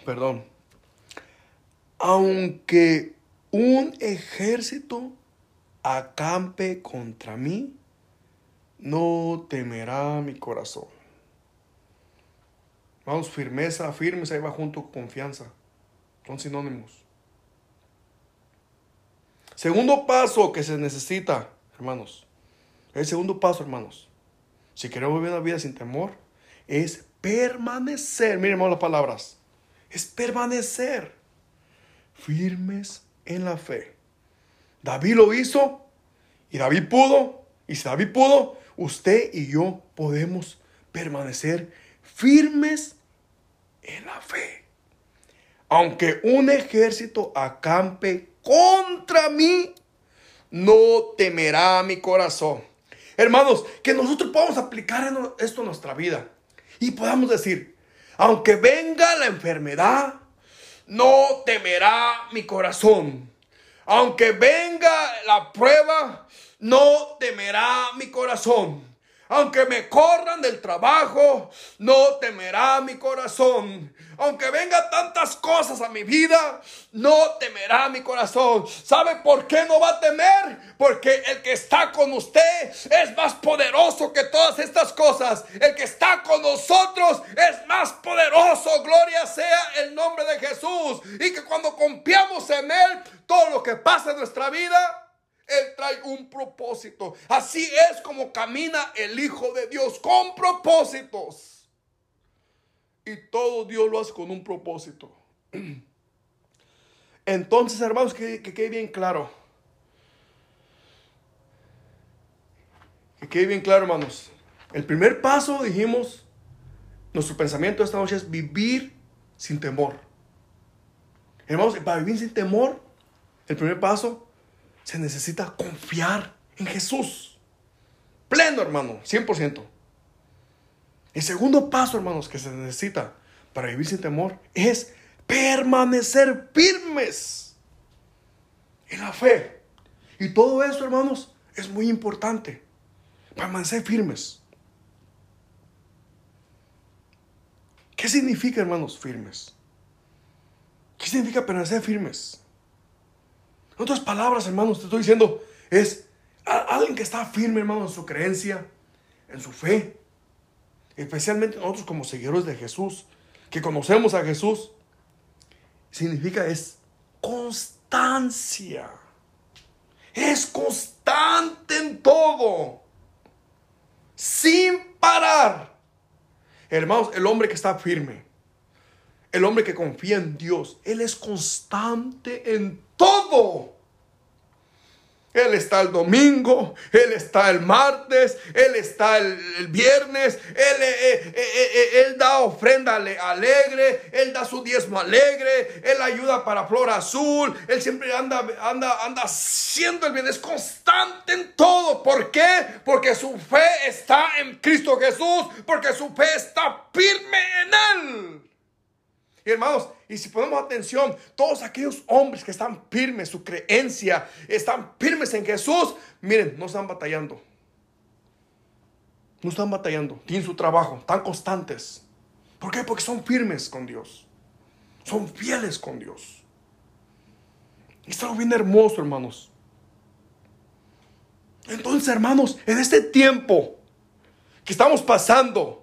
Perdón. Aunque un ejército acampe contra mí, no temerá mi corazón. Vamos, firmeza, firmes, ahí va junto con confianza. Son sinónimos. Segundo paso que se necesita, hermanos. El segundo paso, hermanos. Si queremos vivir una vida sin temor, es permanecer. Miren, hermanos, las palabras. Es permanecer firmes en la fe. David lo hizo y David pudo. Y si David pudo, usted y yo podemos permanecer firmes en la fe. Aunque un ejército acampe contra mí, no temerá mi corazón. Hermanos, que nosotros podamos aplicar esto a nuestra vida y podamos decir, aunque venga la enfermedad, no temerá mi corazón. Aunque venga la prueba, no temerá mi corazón. Aunque me corran del trabajo, no temerá mi corazón. Aunque vengan tantas cosas a mi vida, no temerá mi corazón. ¿Sabe por qué no va a temer? Porque el que está con usted es más poderoso que todas estas cosas. El que está con nosotros es más poderoso. Gloria sea el nombre de Jesús. Y que cuando confiamos en Él, todo lo que pasa en nuestra vida él trae un propósito. Así es como camina el Hijo de Dios, con propósitos. Y todo Dios lo hace con un propósito. <clears throat> Entonces, hermanos, que, quede bien claro. Que quede bien claro, hermanos. El primer paso, dijimos, nuestro pensamiento esta noche es vivir sin temor. Hermanos, para vivir sin temor, el primer paso, se necesita confiar en Jesús. Pleno, hermano, 100%. El segundo paso, hermanos, que se necesita para vivir sin temor es permanecer firmes en la fe. Y todo eso, hermanos, es muy importante. Permanecer firmes. ¿Qué significa, hermanos, firmes? ¿Qué significa permanecer firmes? En otras palabras, hermanos, te estoy diciendo, es alguien que está firme, hermano, en su creencia, en su fe. Especialmente nosotros como seguidores de Jesús, que conocemos a Jesús, significa es constancia. Es constante en todo. Sin parar. Hermanos, el hombre que está firme, el hombre que confía en Dios, él es constante en todo. Él está el domingo, Él está el martes, Él está el, viernes, él, eh, eh, eh, él, da ofrenda alegre, Él da su diezmo alegre, Él ayuda para Flor Azul, Él siempre anda, anda, anda haciendo el bien, es constante en todo. ¿Por qué? Porque su fe está en Cristo Jesús, porque su fe está firme en Él. Y hermanos, y si ponemos atención, todos aquellos hombres que están firmes, su creencia, están firmes en Jesús, miren, no están batallando. No están batallando, tienen su trabajo, están constantes. ¿Por qué? Porque son firmes con Dios. Son fieles con Dios. Y es algo bien hermoso, hermanos. Entonces, hermanos, en este tiempo que estamos pasando,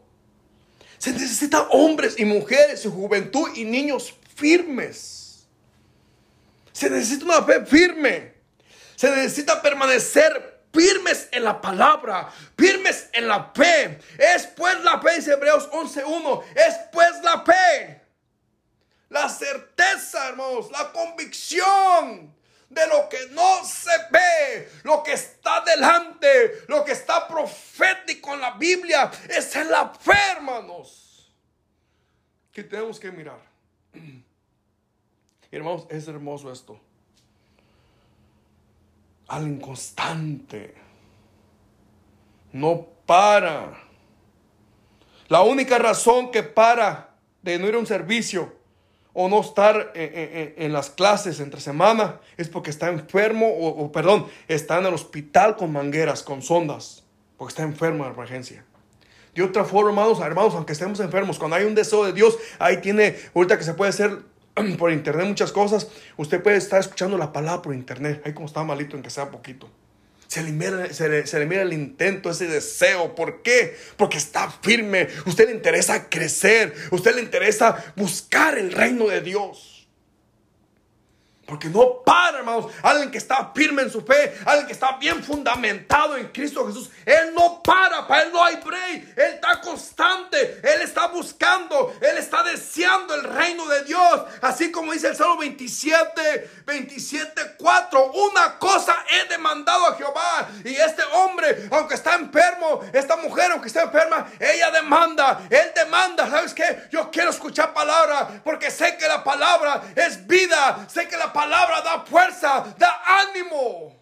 se necesita hombres y mujeres y juventud y niños firmes. Se necesita una fe firme. Se necesita permanecer firmes en la palabra, firmes en la fe. Es pues la fe, dice Hebreos 11.1, es pues la fe. La certeza, hermanos, la convicción de lo que no se ve, lo que está delante, lo que está profético en la Biblia, es en la fe, hermanos, que tenemos que mirar. <clears throat> hermanos, es hermoso esto. Al inconstante. No para. La única razón que para de no ir a un servicio o no estar en, las clases entre semana es porque está enfermo o, perdón, está en el hospital con mangueras, con sondas, porque está enfermo de emergencia. De otra forma, hermanos, hermanos, aunque estemos enfermos, cuando hay un deseo de Dios, ahí tiene, ahorita que se puede hacer <clears throat> por internet muchas cosas, usted puede estar escuchando la palabra por internet, ahí como está malito en que sea poquito. Se le, mira, se, le, mira, el intento, ese deseo. ¿Por qué? Porque está firme. Usted le interesa crecer. Usted le interesa buscar el reino de Dios. Porque no para, hermanos. Alguien que está firme en su fe, alguien que está bien fundamentado en Cristo Jesús, Él no para, para Él no hay break. Él está constante, Él está buscando, Él está deseando el reino de Dios. Así como dice el Salmo 27, 27, 4. Una cosa he demandado a Jehová. Y este hombre, aunque está enfermo, esta mujer, aunque está enferma, ella demanda, Él demanda. ¿Sabes qué? Yo quiero escuchar palabra, porque sé que la palabra es vida, sé que la da fuerza, da ánimo.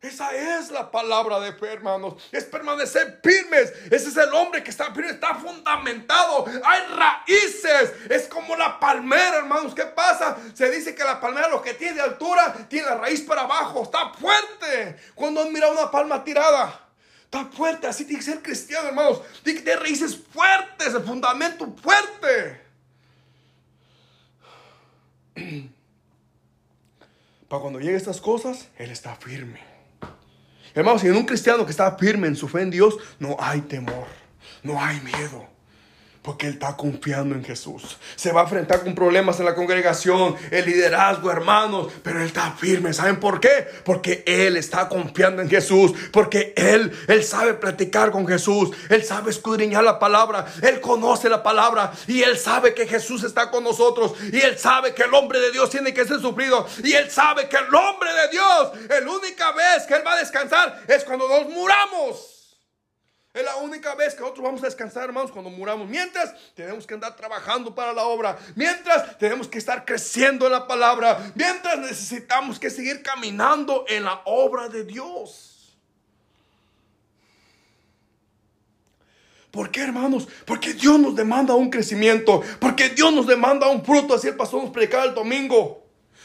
Esa es la palabra de fe, hermanos. Es permanecer firmes. Ese es el hombre que está firme, está fundamentado. Hay raíces. Es como la palmera, hermanos. ¿Qué pasa? Se dice que la palmera lo que tiene de altura tiene la raíz para abajo. Está fuerte. Cuando han mirado una palma tirada. Está fuerte. Así tiene que ser cristiano, hermanos. Tiene que tener raíces fuertes, el fundamento fuerte. <clears throat> Para cuando lleguen estas cosas, Él está firme. Hermanos, en un cristiano que está firme en su fe en Dios, no hay temor, no hay miedo. Porque él está confiando en Jesús. Se va a enfrentar con problemas en la congregación, el liderazgo, hermanos. Pero él está firme. ¿Saben por qué? Porque él está confiando en Jesús. Porque él, él sabe platicar con Jesús. Él sabe escudriñar la palabra. Él conoce la palabra. Y él sabe que Jesús está con nosotros. Y él sabe que el hombre de Dios tiene que ser sufrido. Y él sabe que el hombre de Dios, la única vez que él va a descansar es cuando nos muramos. Es la única vez que nosotros vamos a descansar, hermanos, cuando muramos. Mientras tenemos que andar trabajando para la obra. Mientras tenemos que estar creciendo en la palabra. Mientras necesitamos que seguir caminando en la obra de Dios. ¿Por qué, hermanos? Porque Dios nos demanda un crecimiento. Porque Dios nos demanda un fruto. Así el pastor nos predicaba el domingo.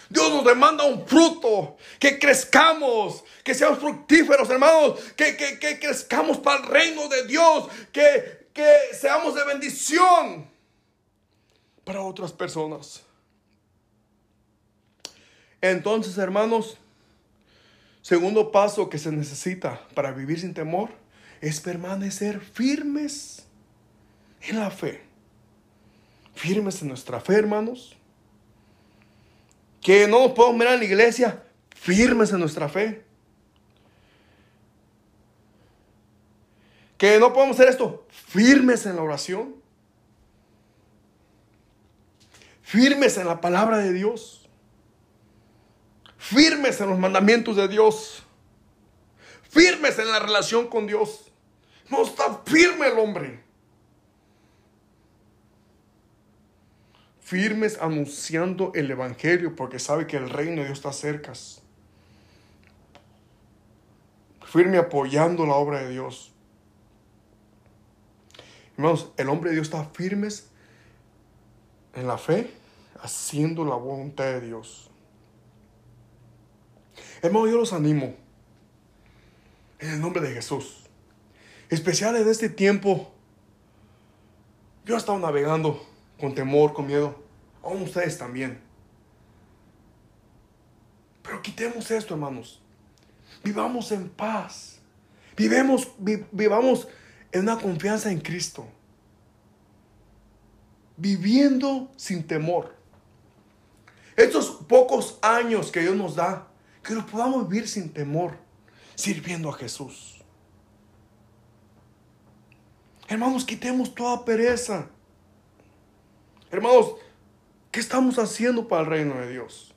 Dios nos demanda un fruto, que crezcamos, que seamos fructíferos, hermanos, que, que, crezcamos para el reino de Dios, que, que seamos de bendición para otras personas. Entonces, hermanos, segundo paso que se necesita para vivir sin temor es permanecer firmes en la fe. Firmes en nuestra fe, hermanos. Que no nos podemos mirar en la iglesia, firmes en nuestra fe. Que no podemos hacer esto, firmes en la oración. Firmes en la palabra de Dios. Firmes en los mandamientos de Dios. Firmes en la relación con Dios. No está firme el hombre. Firmes anunciando el Evangelio porque sabe que el reino de Dios está cerca. Firme apoyando la obra de Dios. Hermanos, el hombre de Dios está firmes en la fe, haciendo la voluntad de Dios. Hermanos, yo los animo en el nombre de Jesús especial en este tiempo. Yo he estado navegando con temor, con miedo. Aún ustedes también. Pero quitemos esto, hermanos. Vivamos en paz. Vivemos, vivamos en una confianza en Cristo. Viviendo sin temor. Estos pocos años que Dios nos da, que los podamos vivir sin temor, sirviendo a Jesús. Hermanos, quitemos toda pereza. Hermanos, ¿qué estamos haciendo para el reino de Dios?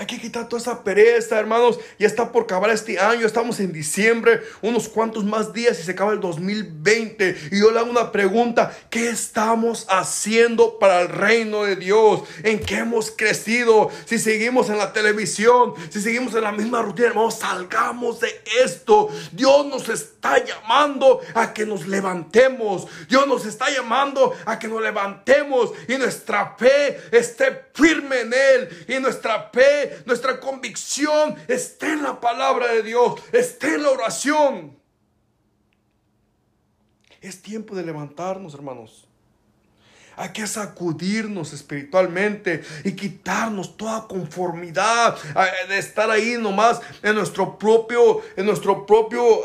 Hay que quitar toda esa pereza, hermanos. Ya está por acabar este año. Estamos en diciembre. Unos cuantos más días y se acaba el 2020. Y yo le hago una pregunta. ¿Qué estamos haciendo para el reino de Dios? ¿En qué hemos crecido? Si seguimos en la televisión. Si seguimos en la misma rutina, hermanos. Salgamos de esto. Dios nos está llamando a que nos levantemos. Dios nos está llamando a que nos levantemos. Y nuestra fe esté firme en Él. Y nuestra fe nuestra convicción esté en la palabra de Dios, esté en la oración. Es tiempo de levantarnos, hermanos. Hay que sacudirnos espiritualmente y quitarnos toda conformidad de estar ahí nomás en nuestro propio, en nuestro propio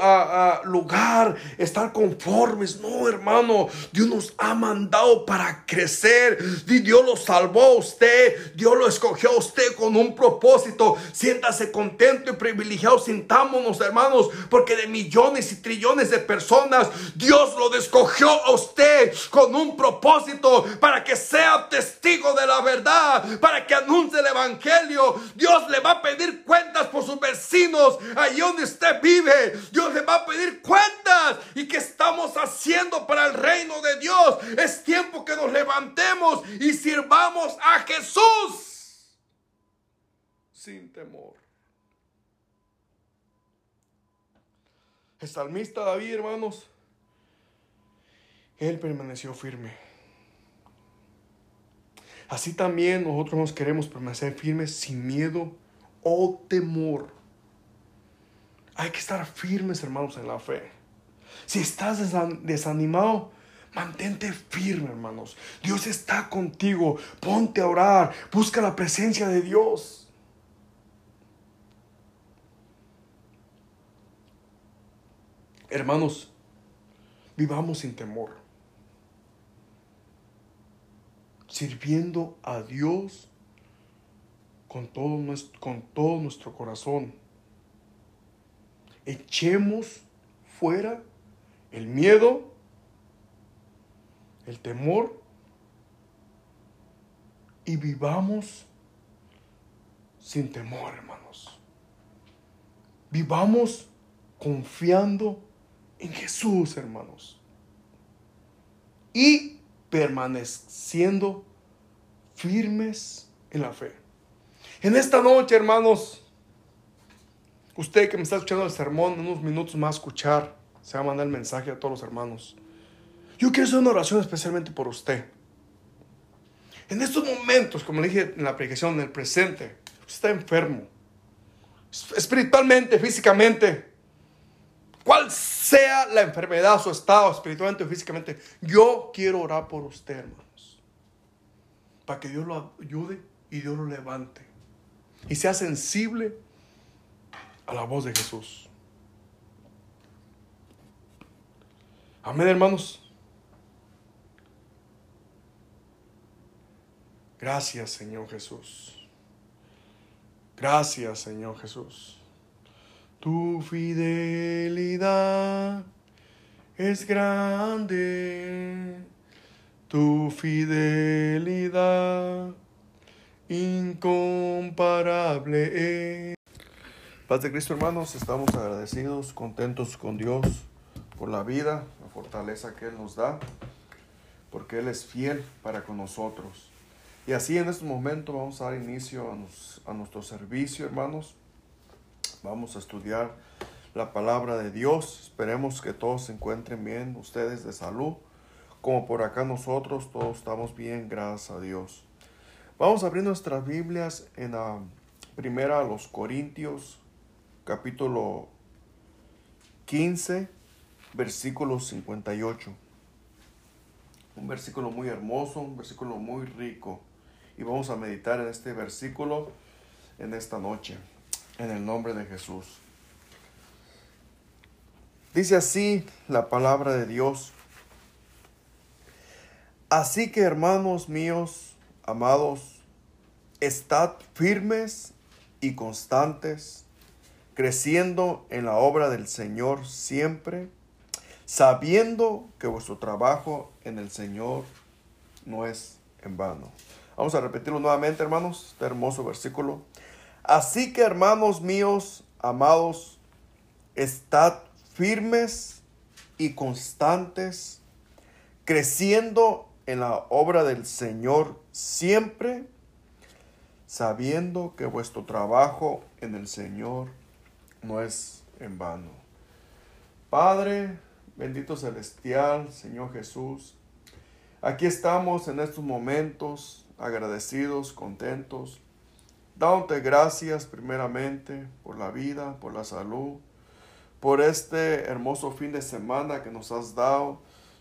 lugar, estar conformes. No, hermano, Dios nos ha mandado para crecer. Dios lo salvó a usted, Dios lo escogió a usted con un propósito. Siéntase contento y privilegiado. Sintámonos, hermanos, porque de millones y trillones de personas, Dios lo escogió a usted con un propósito para que sea testigo de la verdad, para que anuncie el Evangelio. Dios le va a pedir cuentas por sus vecinos, allí donde usted vive. Dios le va a pedir cuentas. ¿Y qué estamos haciendo para el reino de Dios? Es tiempo que nos levantemos y sirvamos a Jesús sin temor. El salmista David, hermanos, él permaneció firme. Así también nosotros nos queremos permanecer firmes sin miedo o temor. Hay que estar firmes, hermanos, en la fe. Si estás desanimado, mantente firme, hermanos. Dios está contigo. Ponte a orar. Busca la presencia de Dios. Hermanos, vivamos sin temor sirviendo a Dios con todo, nuestro, con todo nuestro corazón. Echemos fuera el miedo, el temor y vivamos sin temor, hermanos. Vivamos confiando en Jesús, hermanos. Y permaneciendo firmes en la fe. En esta noche, hermanos, usted que me está escuchando el sermón, en unos minutos más escuchar, se va a mandar el mensaje a todos los hermanos. Yo quiero hacer una oración especialmente por usted. En estos momentos, como le dije en la predicación, en el presente, usted está enfermo. Espiritualmente, físicamente. Cual sea la enfermedad, su estado, espiritualmente o físicamente, yo quiero orar por usted, hermanos. Para que Dios lo ayude y Dios lo levante. Y sea sensible a la voz de Jesús. Amén, hermanos. Gracias, Señor Jesús. Gracias, Señor Jesús. Tu fidelidad es grande. Tu fidelidad incomparable. Paz de Cristo, hermanos, estamos agradecidos, contentos con Dios por la vida, la fortaleza que Él nos da, porque Él es fiel para con nosotros. Y así en este momento vamos a dar inicio a, nuestro servicio, hermanos. Vamos a estudiar la palabra de Dios. Esperemos que todos se encuentren bien, ustedes de salud, como por acá nosotros, todos estamos bien, gracias a Dios. Vamos a abrir nuestras Biblias en la primera a los Corintios, capítulo 15, versículo 58. Un versículo muy hermoso, un versículo muy rico y vamos a meditar en este versículo en esta noche, en el nombre de Jesús. Dice así la palabra de Dios. Así que hermanos míos, amados, estad firmes y constantes, creciendo en la obra del Señor siempre, sabiendo que vuestro trabajo en el Señor no es en vano. Vamos a repetirlo nuevamente, hermanos, este hermoso versículo. Así que, hermanos míos, amados, estad firmes y constantes, creciendo en la obra del Señor siempre, sabiendo que vuestro trabajo en el Señor no es en vano. Padre, bendito celestial, Señor Jesús, aquí estamos en estos momentos agradecidos, contentos, dándote gracias primeramente por la vida, por la salud, por este hermoso fin de semana que nos has dado,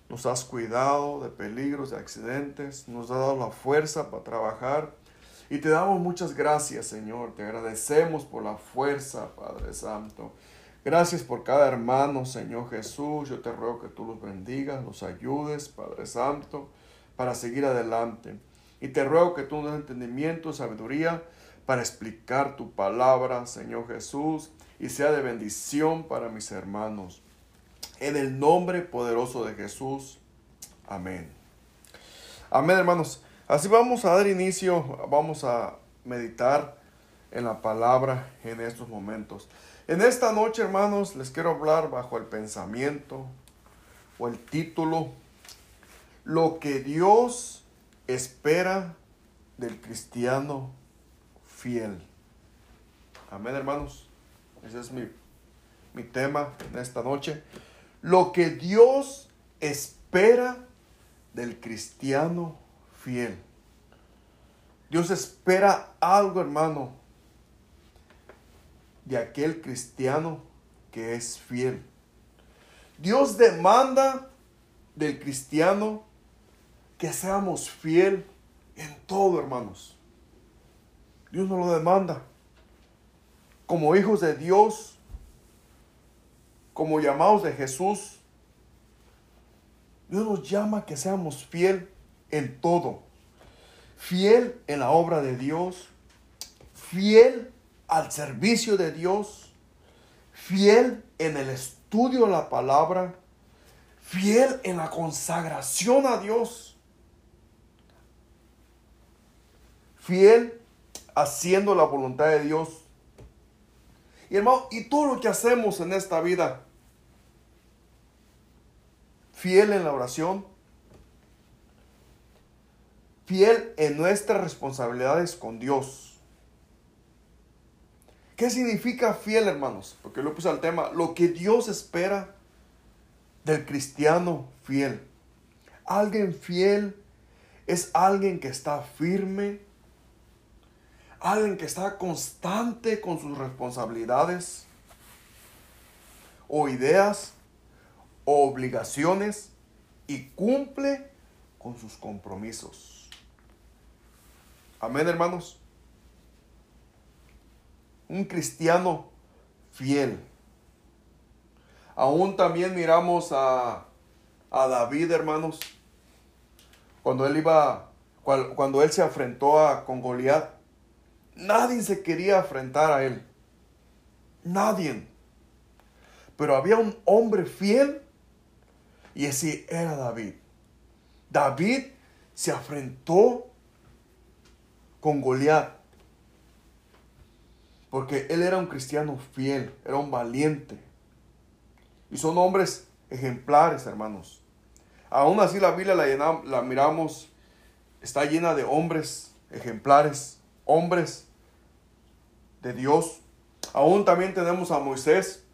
nos has cuidado de peligros, de accidentes, nos has dado la fuerza para trabajar. Y te damos muchas gracias, Señor. Te agradecemos por la fuerza, Padre Santo. Gracias por cada hermano, Señor Jesús. Yo te ruego que tú los bendigas, los ayudes, Padre Santo, para seguir adelante. Y te ruego que tú nos des entendimiento, sabiduría para explicar tu palabra, Señor Jesús, y sea de bendición para mis hermanos. En el nombre poderoso de Jesús. Amén. Amén, hermanos. Así vamos a dar inicio, vamos a meditar en la palabra en estos momentos. En esta noche, hermanos, les quiero hablar bajo el pensamiento o el título, lo que Dios espera del cristiano fiel. Amén, hermanos. Ese es mi, mi tema en esta noche. Lo que Dios espera del cristiano fiel. Dios espera algo, hermano, de aquel cristiano que es fiel. Dios demanda del cristiano que seamos fiel en todo, hermanos. Dios nos lo demanda. Como hijos de Dios, como llamados de Jesús, Dios nos llama que seamos fiel en todo. Fiel en la obra de Dios, fiel al servicio de Dios, fiel en el estudio de la palabra, fiel en la consagración a Dios fiel haciendo la voluntad de Dios. Y hermano, y todo lo que hacemos en esta vida, fiel en la oración, fiel en nuestras responsabilidades con Dios. ¿Qué significa fiel, hermanos? Porque lo puse al tema, lo que Dios espera del cristiano fiel. Alguien fiel es alguien que está firme, alguien que está constante con sus responsabilidades o ideas obligaciones y cumple con sus compromisos. Amén, hermanos. Un cristiano fiel. Aún también miramos a, a David, hermanos, cuando él iba, cuando él se afrentó a, con Goliat, nadie se quería afrentar a él. Nadie. Pero había un hombre fiel y ese era David. David se afrentó con Goliat. Porque él era un cristiano fiel, era un valiente. Y son hombres ejemplares, hermanos. Aún así la Biblia la, la miramos, está llena de hombres ejemplares, hombres de Dios. Aún también tenemos a Moisés,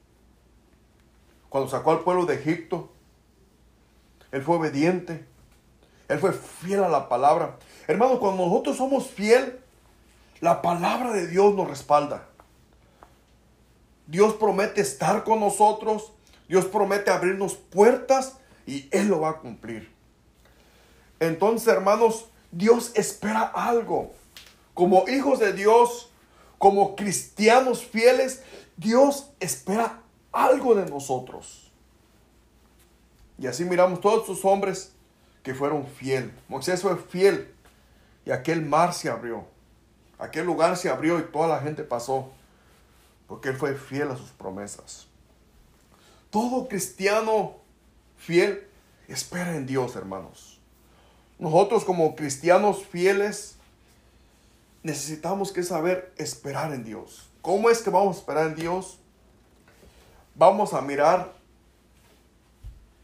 cuando sacó al pueblo de Egipto. Él fue obediente. Él fue fiel a la palabra. Hermano, cuando nosotros somos fiel, la palabra de Dios nos respalda. Dios promete estar con nosotros. Dios promete abrirnos puertas y Él lo va a cumplir. Entonces, hermanos, Dios espera algo. Como hijos de Dios, como cristianos fieles, Dios espera algo de nosotros. Y así miramos todos esos hombres que fueron fieles. Moisés fue fiel y aquel mar se abrió. Aquel lugar se abrió y toda la gente pasó porque él fue fiel a sus promesas. Todo cristiano fiel, espera en Dios, hermanos. Nosotros como cristianos fieles necesitamos que saber esperar en Dios. ¿Cómo es que vamos a esperar en Dios? Vamos a mirar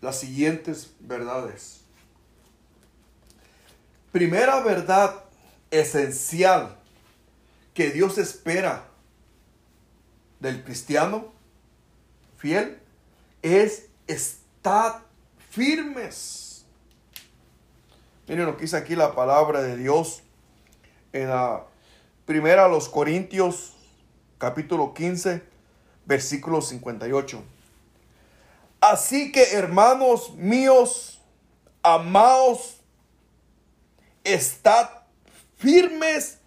las siguientes verdades. Primera verdad esencial que Dios espera del cristiano fiel es estar firmes. Miren lo que dice aquí la palabra de Dios en la primera a los Corintios capítulo 15 versículo 58. Así que hermanos míos, amados, estad firmes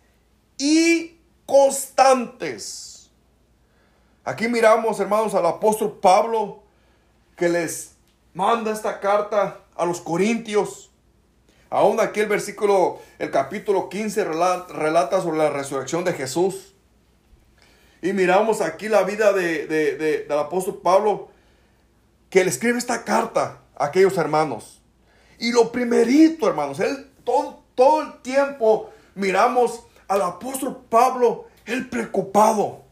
y constantes. Aquí miramos, hermanos, al apóstol Pablo que les manda esta carta a los corintios. Aún aquí el versículo, el capítulo 15 relata, sobre la resurrección de Jesús. Y miramos aquí la vida de, del apóstol Pablo, que le escribe esta carta a aquellos hermanos. Y lo primerito, hermanos, él todo, todo el tiempo miramos al apóstol Pablo, él preocupado.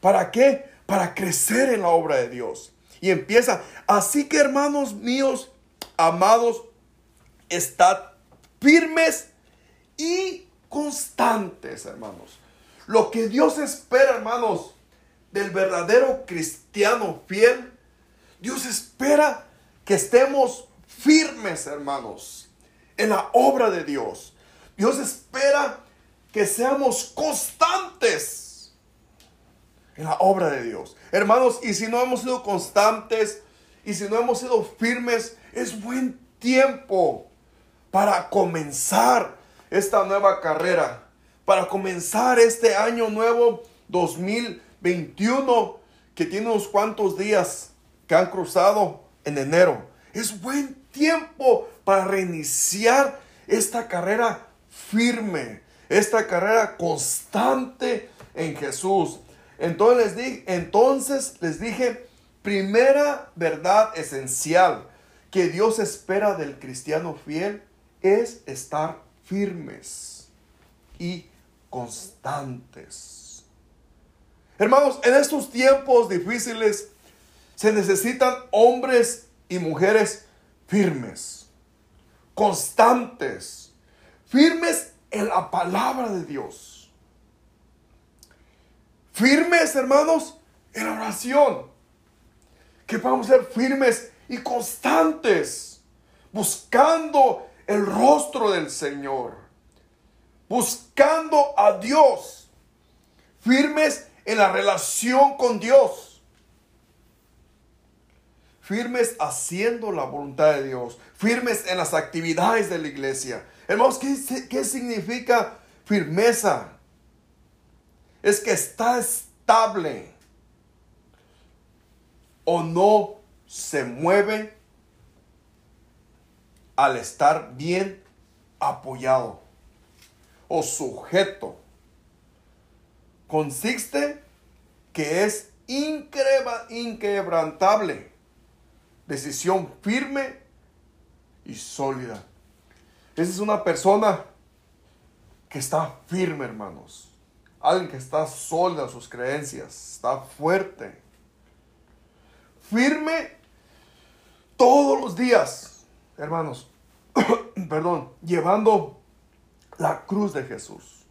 ¿Para qué? Para crecer en la obra de Dios. Y empieza, así que hermanos míos, amados, estad firmes y constantes, hermanos. Lo que Dios espera, hermanos, del verdadero cristiano fiel, Dios espera que estemos firmes, hermanos, en la obra de Dios. Dios espera que seamos constantes en la obra de Dios. Hermanos, y si no hemos sido constantes y si no hemos sido firmes, es buen tiempo para comenzar esta nueva carrera, para comenzar este año nuevo 2021 que tiene unos cuantos días que han cruzado en enero. Es buen tiempo para reiniciar esta carrera firme, esta carrera constante en Jesús. Entonces les, dije, entonces les dije, primera verdad esencial que Dios espera del cristiano fiel es estar firmes y constantes. Hermanos, en estos tiempos difíciles se necesitan hombres y mujeres firmes, constantes, firmes en la palabra de Dios. Firmes, hermanos, en la oración. Que podamos ser firmes y constantes, buscando el rostro del Señor, buscando a Dios, firmes en la relación con Dios, firmes haciendo la voluntad de Dios, firmes en las actividades de la iglesia. Hermanos, ¿qué, qué significa firmeza? Es que está estable o no se mueve al estar bien apoyado o sujeto. Consiste que es inquebrantable, decisión firme y sólida. Esa es una persona que está firme, hermanos. Alguien que está sólida en sus creencias, está fuerte. Firme todos los días, hermanos. <coughs> Perdón, llevando la cruz de Jesús.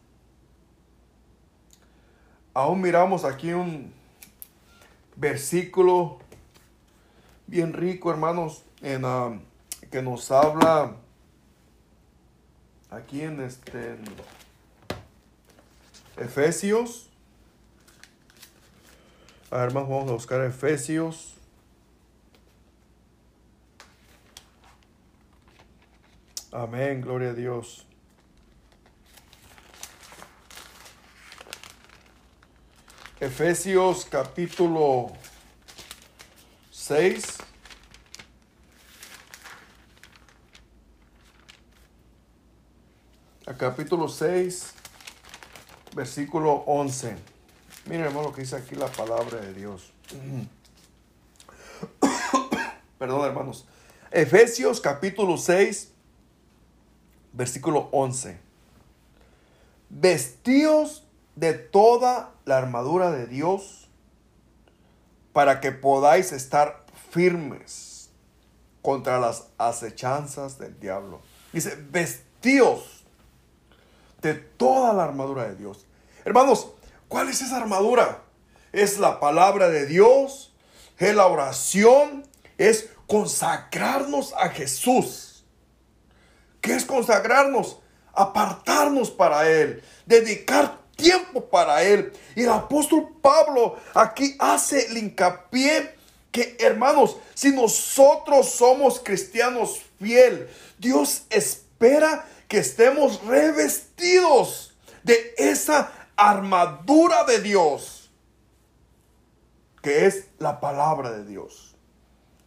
Aún miramos aquí un versículo bien rico, hermanos, en, ah, que nos habla aquí en este Efesios. A ver, hermanos, vamos a buscar Efesios. Amén, gloria a Dios. Efesios capítulo 6. A capítulo 6, versículo 11. Miren, hermano, lo que dice aquí la palabra de Dios. <coughs> Perdón, hermanos. Efesios capítulo 6, versículo 11. Vestíos de toda la armadura de Dios para que podáis estar firmes contra las acechanzas del diablo. Dice, vestíos de toda la armadura de Dios. Hermanos, ¿cuál es esa armadura? Es la palabra de Dios, es la oración, es consagrarnos a Jesús. ¿Qué es consagrarnos? Apartarnos para Él, dedicar tiempo para Él. Y el apóstol Pablo aquí hace el hincapié que, hermanos, si nosotros somos cristianos fiel, Dios espera que estemos revestidos de esa armadura de Dios, que es la palabra de Dios.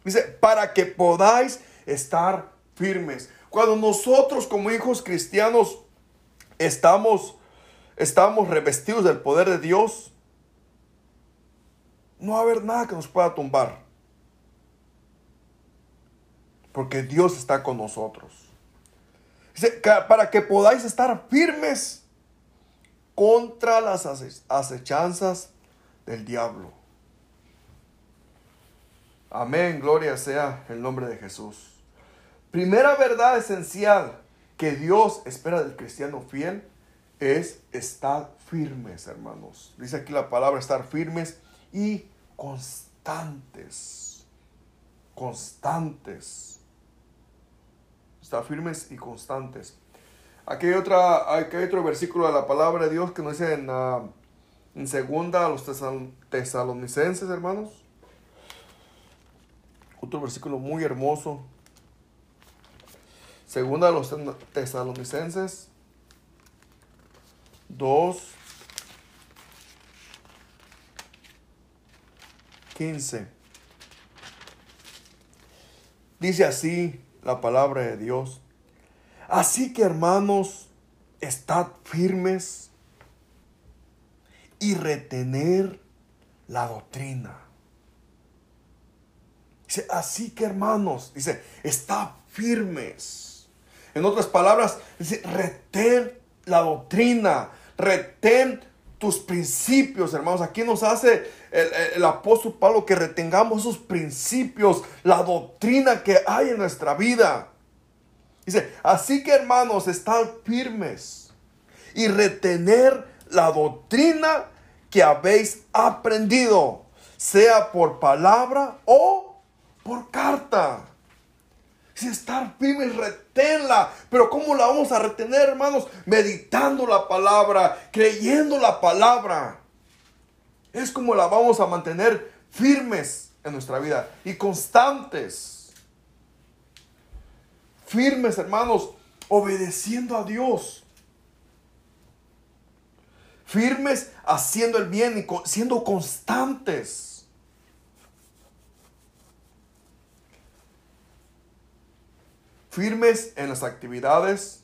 Dice, para que podáis estar firmes. Cuando nosotros como hijos cristianos estamos, estamos revestidos del poder de Dios, no va a haber nada que nos pueda tumbar. Porque Dios está con nosotros. Para que podáis estar firmes contra las acechanzas del diablo. Amén, gloria sea el nombre de Jesús. Primera verdad esencial que Dios espera del cristiano fiel es estar firmes, hermanos. Dice aquí la palabra estar firmes y constantes. Constantes. Estar firmes y constantes. Aquí hay, otra, aquí hay otro versículo de la palabra de Dios que nos dice en, uh, segunda a los tesalonicenses, hermanos. Otro versículo muy hermoso. Segunda a los tesalonicenses 2, 15. Dice así la palabra de Dios. Así que hermanos, estad firmes y retener la doctrina. Dice, así que hermanos, dice, estad firmes en otras palabras, dice, retén la doctrina, retén tus principios, hermanos. Aquí nos hace el, apóstol Pablo que retengamos esos principios, la doctrina que hay en nuestra vida. Dice, así que hermanos, estar firmes y retener la doctrina que habéis aprendido, sea por palabra o por carta. Si estar firmes, reténla. Pero ¿cómo la vamos a retener, hermanos? Meditando la palabra, creyendo la palabra. Es como la vamos a mantener firmes en nuestra vida y constantes. Firmes, hermanos, obedeciendo a Dios. Firmes haciendo el bien y siendo constantes. Firmes en las actividades,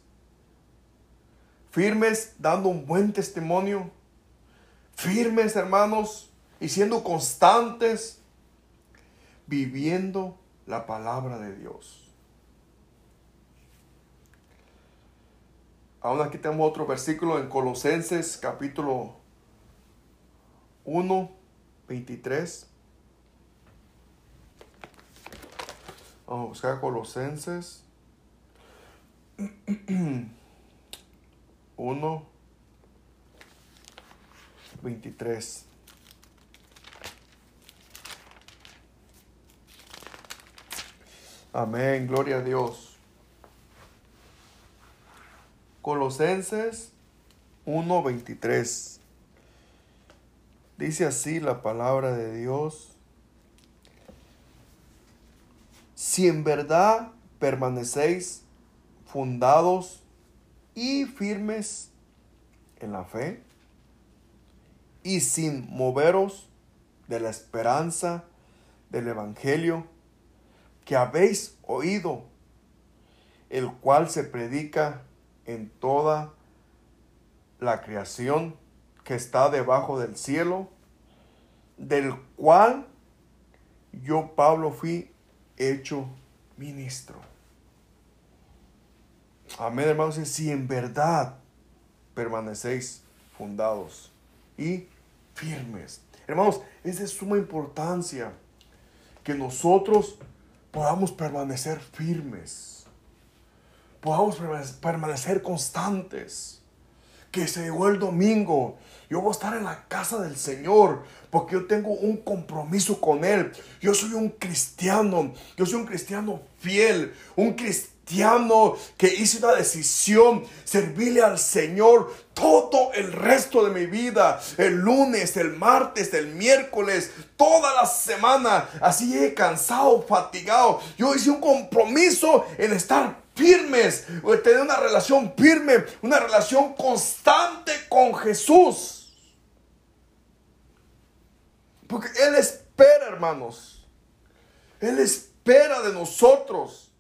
firmes dando un buen testimonio, firmes hermanos y siendo constantes, viviendo la palabra de Dios. Aún aquí tenemos otro versículo en Colosenses capítulo 1, 23. Vamos a buscar Colosenses <clears throat> 1, 23. Amén, gloria a Dios. Colosenses 1:23. Dice así la palabra de Dios. Si en verdad permanecéis fundados y firmes en la fe y sin moveros de la esperanza del Evangelio que habéis oído, el cual se predica en toda la creación que está debajo del cielo, del cual yo, Pablo, fui hecho ministro. Amén, hermanos. Si en verdad permanecéis fundados y firmes. Hermanos, es de suma importancia que nosotros podamos permanecer firmes. Podamos permanecer constantes. Que se llegó el domingo. Yo voy a estar en la casa del Señor porque yo tengo un compromiso con Él. Yo soy un cristiano. Yo soy un cristiano fiel. Un cristiano cristiano que hice una decisión, servirle al Señor todo el resto de mi vida, el lunes, el martes, el miércoles, toda la semana, así he cansado, fatigado. Yo hice un compromiso en estar firmes, tener una relación firme, una relación constante con Jesús. Porque Él espera, hermanos. Él espera de nosotros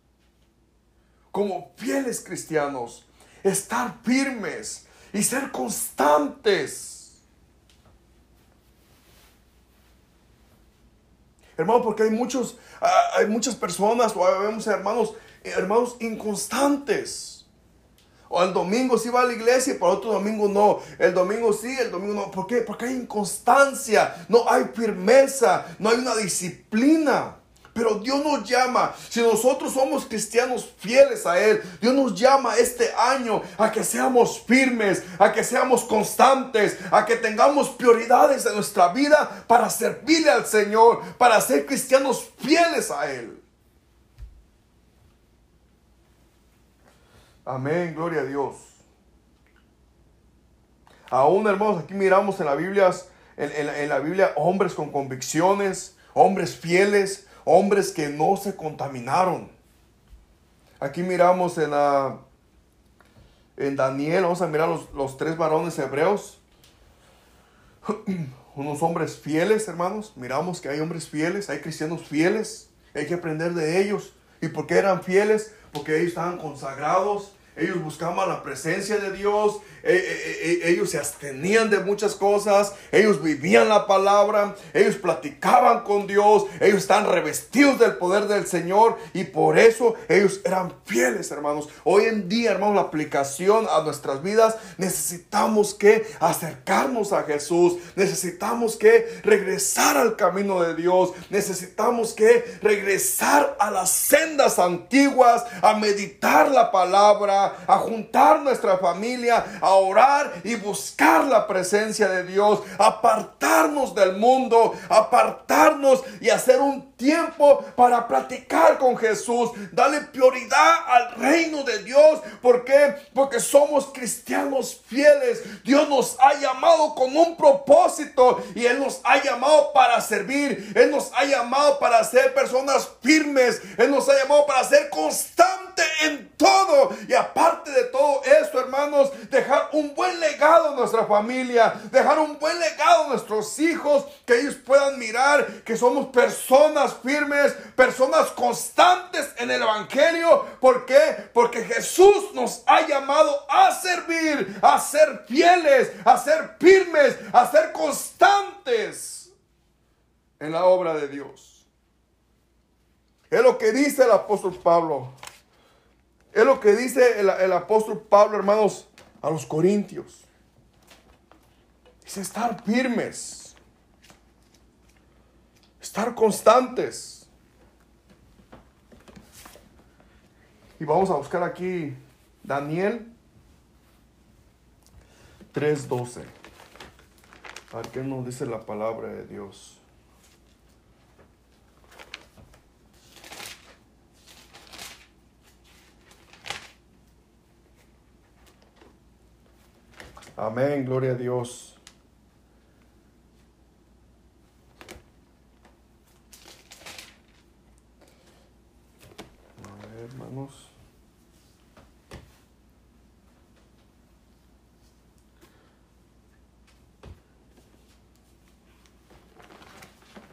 como fieles cristianos, estar firmes y ser constantes. Hermano, porque hay muchos, ah, hay muchas personas, o vemos hermanos, hermanos inconstantes. O el domingo sí va a la iglesia para otro domingo no. El domingo sí, el domingo no. ¿Por qué? Porque hay inconstancia, no hay firmeza, no hay una disciplina. Pero Dios nos llama, si nosotros somos cristianos fieles a Él, Dios nos llama este año a que seamos firmes, a que seamos constantes, a que tengamos prioridades en nuestra vida para servirle al Señor, para ser cristianos fieles a Él. Amén, gloria a Dios. Aún hermanos, aquí miramos en la Biblia, en, en la Biblia hombres con convicciones, hombres fieles, hombres que no se contaminaron. Aquí miramos en, la, en Daniel, vamos a mirar los, tres varones hebreos. <clears throat> Unos hombres fieles, hermanos. Miramos que hay hombres fieles, hay cristianos fieles. Hay que aprender de ellos. ¿Y por qué eran fieles? Porque ellos estaban consagrados, ellos buscaban la presencia de Dios, ellos se abstenían de muchas cosas, ellos vivían la palabra, ellos platicaban con Dios, ellos están revestidos del poder del Señor y por eso ellos eran fieles, hermanos. Hoy en día, hermanos, la aplicación a nuestras vidas, necesitamos que acercarnos a Jesús, necesitamos que regresar al camino de Dios, necesitamos que regresar a las sendas antiguas, a meditar la palabra a juntar nuestra familia, a orar y buscar la presencia de Dios, apartarnos del mundo, apartarnos y hacer un tiempo para platicar con Jesús, darle prioridad al reino de Dios. ¿Por qué? Porque somos cristianos fieles. Dios nos ha llamado con un propósito y Él nos ha llamado para servir. Él nos ha llamado para ser personas firmes. Él nos ha llamado para ser constante en todo. Y aparte de todo esto, hermanos, dejar un buen legado a nuestra familia, dejar un buen legado a nuestros hijos, que ellos puedan mirar que somos personas firmes, personas constantes en el Evangelio. ¿Por qué? Porque Jesús nos ha llamado a servir, a ser fieles, a ser firmes, a ser constantes en la obra de Dios. Es lo que dice el apóstol Pablo. Es lo que dice el, apóstol Pablo, hermanos, a los corintios. Dice estar firmes. Estar constantes. Y vamos a buscar aquí Daniel 3.12. A qué nos dice la palabra de Dios. Amén, gloria a Dios. A ver, hermanos.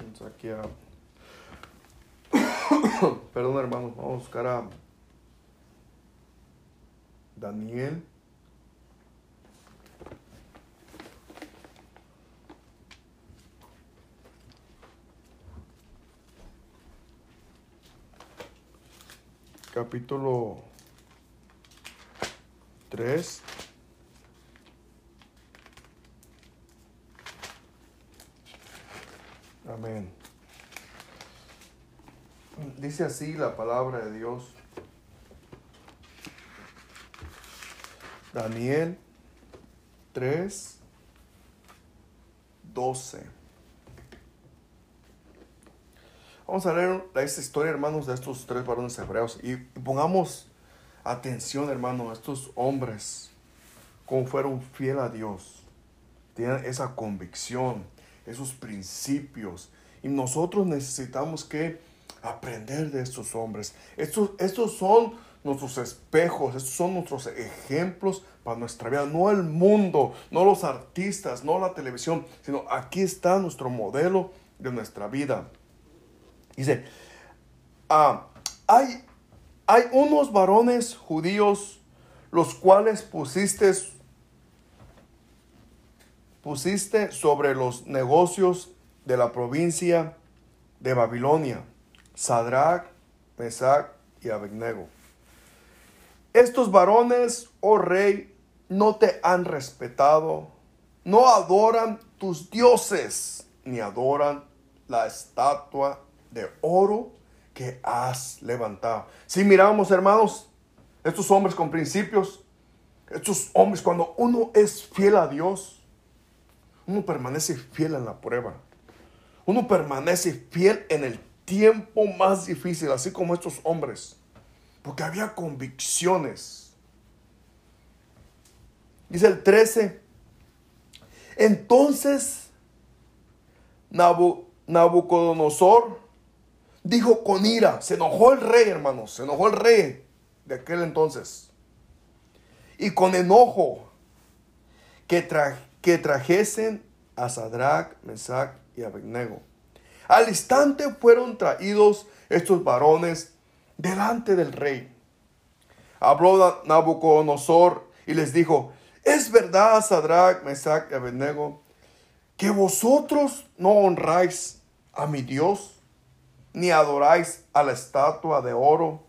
Vamos aquí a... <coughs> Perdón, hermanos, vamos a buscar a Daniel capítulo 3. Amén. Dice así la palabra de Dios. Daniel 3, 12. Vamos a leer esta historia, hermanos, de estos tres varones hebreos y pongamos atención, hermano, a estos hombres, cómo fueron fieles a Dios. Tienen esa convicción, esos principios. Y nosotros necesitamos que aprender de estos hombres. Estos, estos son nuestros espejos, estos son nuestros ejemplos para nuestra vida. No el mundo, no los artistas, no la televisión, sino aquí está nuestro modelo de nuestra vida. Dice, ah, hay, hay unos varones judíos los cuales pusiste, pusiste sobre los negocios de la provincia de Babilonia, Sadrach, Mesach y Abednego. Estos varones, oh rey, no te han respetado, no adoran tus dioses, ni adoran la estatua de oro que has levantado. Si miramos, hermanos, estos hombres con principios, estos hombres, cuando uno es fiel a Dios, uno permanece fiel en la prueba. Uno permanece fiel en el tiempo más difícil, así como estos hombres. Porque había convicciones. Dice el 13. Entonces Nabucodonosor dijo con ira, se enojó el rey, hermanos, se enojó el rey de aquel entonces. Y con enojo que, que trajesen a Sadrach, Mesach y Abednego. Al instante fueron traídos estos varones delante del rey. habló Nabucodonosor y les dijo, es verdad, Sadrach, Mesach y Abednego, que vosotros no honráis a mi Dios, ni adoráis a la estatua de oro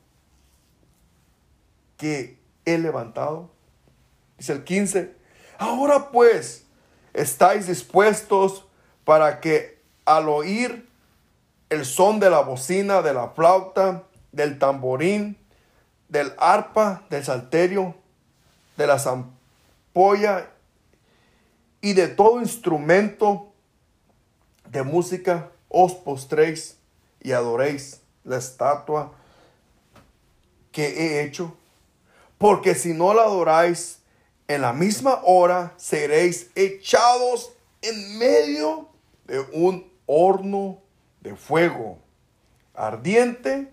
que he levantado. Dice el 15, ahora pues estáis dispuestos para que al oír el son de la bocina, de la flauta, del tamborín, del arpa, del salterio, de la zampolla y de todo instrumento de música, os postréis y adoréis la estatua que he hecho. Porque si no la adoráis, en la misma hora seréis echados en medio de un horno de fuego ardiente.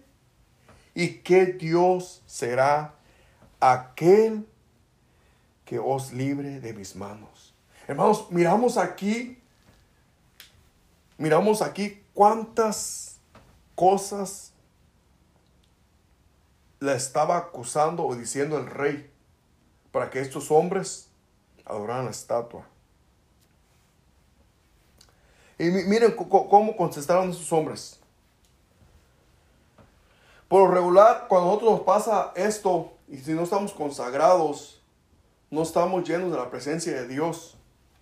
¿Y que Dios será aquel que os libre de mis manos? Hermanos, miramos aquí, miramos aquí cuántas cosas le estaba acusando o diciendo el rey para que estos hombres adoraran la estatua. Y miren cómo contestaron esos hombres. Por lo regular, cuando a nosotros nos pasa esto, y si no estamos consagrados, no estamos llenos de la presencia de Dios,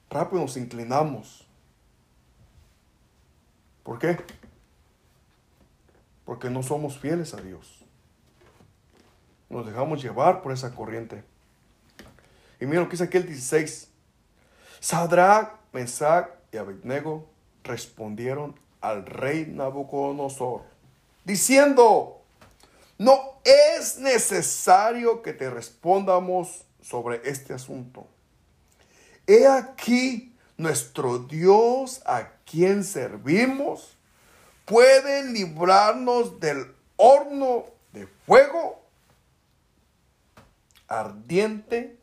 rápido nos inclinamos. ¿Por qué? Porque no somos fieles a Dios. Nos dejamos llevar por esa corriente. Y mira lo que dice aquí el 16. Sadrach, Mesach y Abednego respondieron al rey Nabucodonosor, diciendo, no es necesario que te respondamos sobre este asunto. He aquí nuestro Dios a quien servimos puede librarnos del horno de fuego ardiente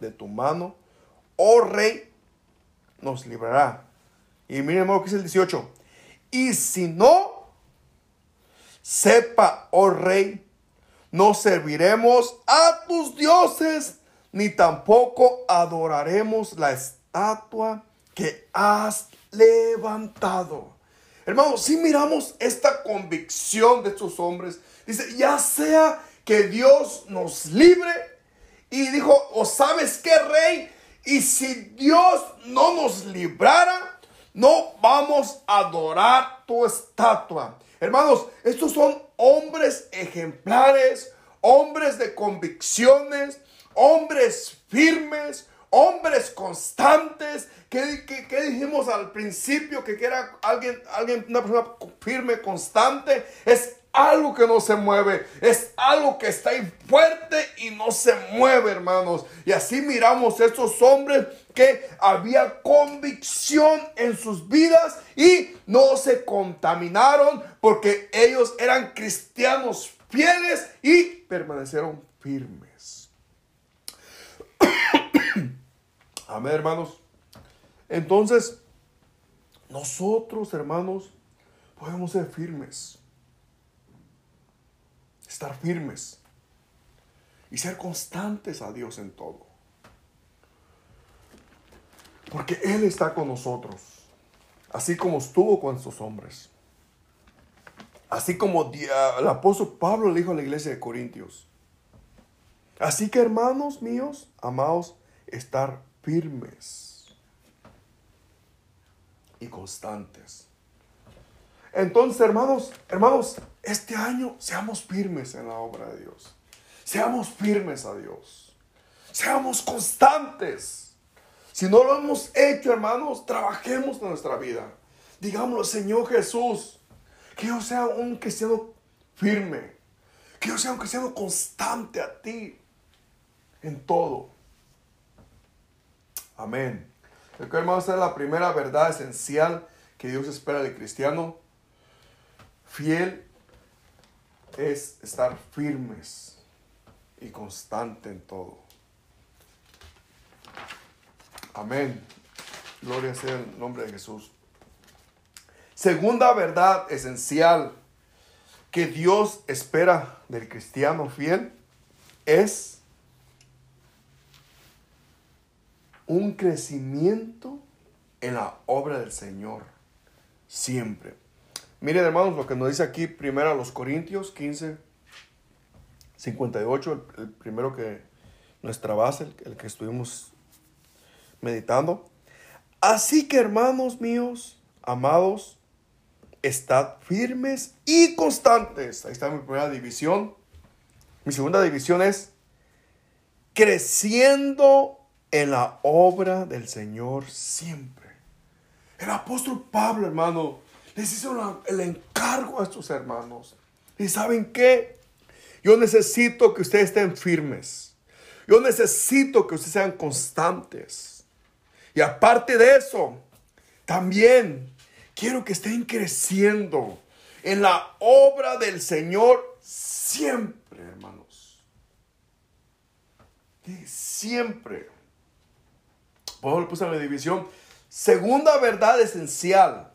de tu mano, oh rey, nos librará. Y miren lo que es el 18. Y si no, sepa, oh rey, no serviremos a tus dioses, ni tampoco adoraremos la estatua que has levantado. Hermanos, si miramos esta convicción de estos hombres, dice, ya sea que Dios nos libre, y dijo, o sabes qué, rey, y si Dios no nos librara, no vamos a adorar tu estatua. Hermanos, estos son hombres ejemplares, hombres de convicciones, hombres firmes, hombres constantes. ¿Qué, dijimos al principio? Que, era alguien, alguien, una persona firme, constante. Es algo que no se mueve, es algo que está ahí fuerte y no se mueve, hermanos. Y así miramos a estos hombres que había convicción en sus vidas y no se contaminaron porque ellos eran cristianos fieles y permanecieron firmes. Amén, hermanos. Entonces, nosotros, hermanos, podemos ser firmes estar firmes y ser constantes a Dios en todo. Porque Él está con nosotros, así como estuvo con estos hombres. Así como el apóstol Pablo le dijo a la iglesia de Corintios. Así que hermanos míos, amados, estar firmes y constantes. Entonces, hermanos, hermanos, este año seamos firmes en la obra de Dios. Seamos firmes a Dios. Seamos constantes. Si no lo hemos hecho, hermanos, trabajemos en nuestra vida. Digámoslo, Señor Jesús, que yo sea un cristiano firme. Que yo sea un cristiano constante a ti en todo. Amén. El que hermanos es la primera verdad esencial que Dios espera del cristiano. Fiel es estar firmes y constante en todo. Amén. Gloria sea el nombre de Jesús. Segunda verdad esencial que Dios espera del cristiano fiel es un crecimiento en la obra del Señor. Siempre. Miren hermanos lo que nos dice aquí primero a los Corintios 15, 58, el, primero que nuestra base, el, que estuvimos meditando. Así que hermanos míos, amados, estad firmes y constantes. Ahí está mi primera división. Mi segunda división es creciendo en la obra del Señor siempre. El apóstol Pablo, hermano, les hizo el encargo a estos hermanos. ¿Y saben qué? Yo necesito que ustedes estén firmes. Yo necesito que ustedes sean constantes. Y aparte de eso, también quiero que estén creciendo en la obra del Señor siempre, hermanos. Y siempre. Puse la división. Segunda verdad esencial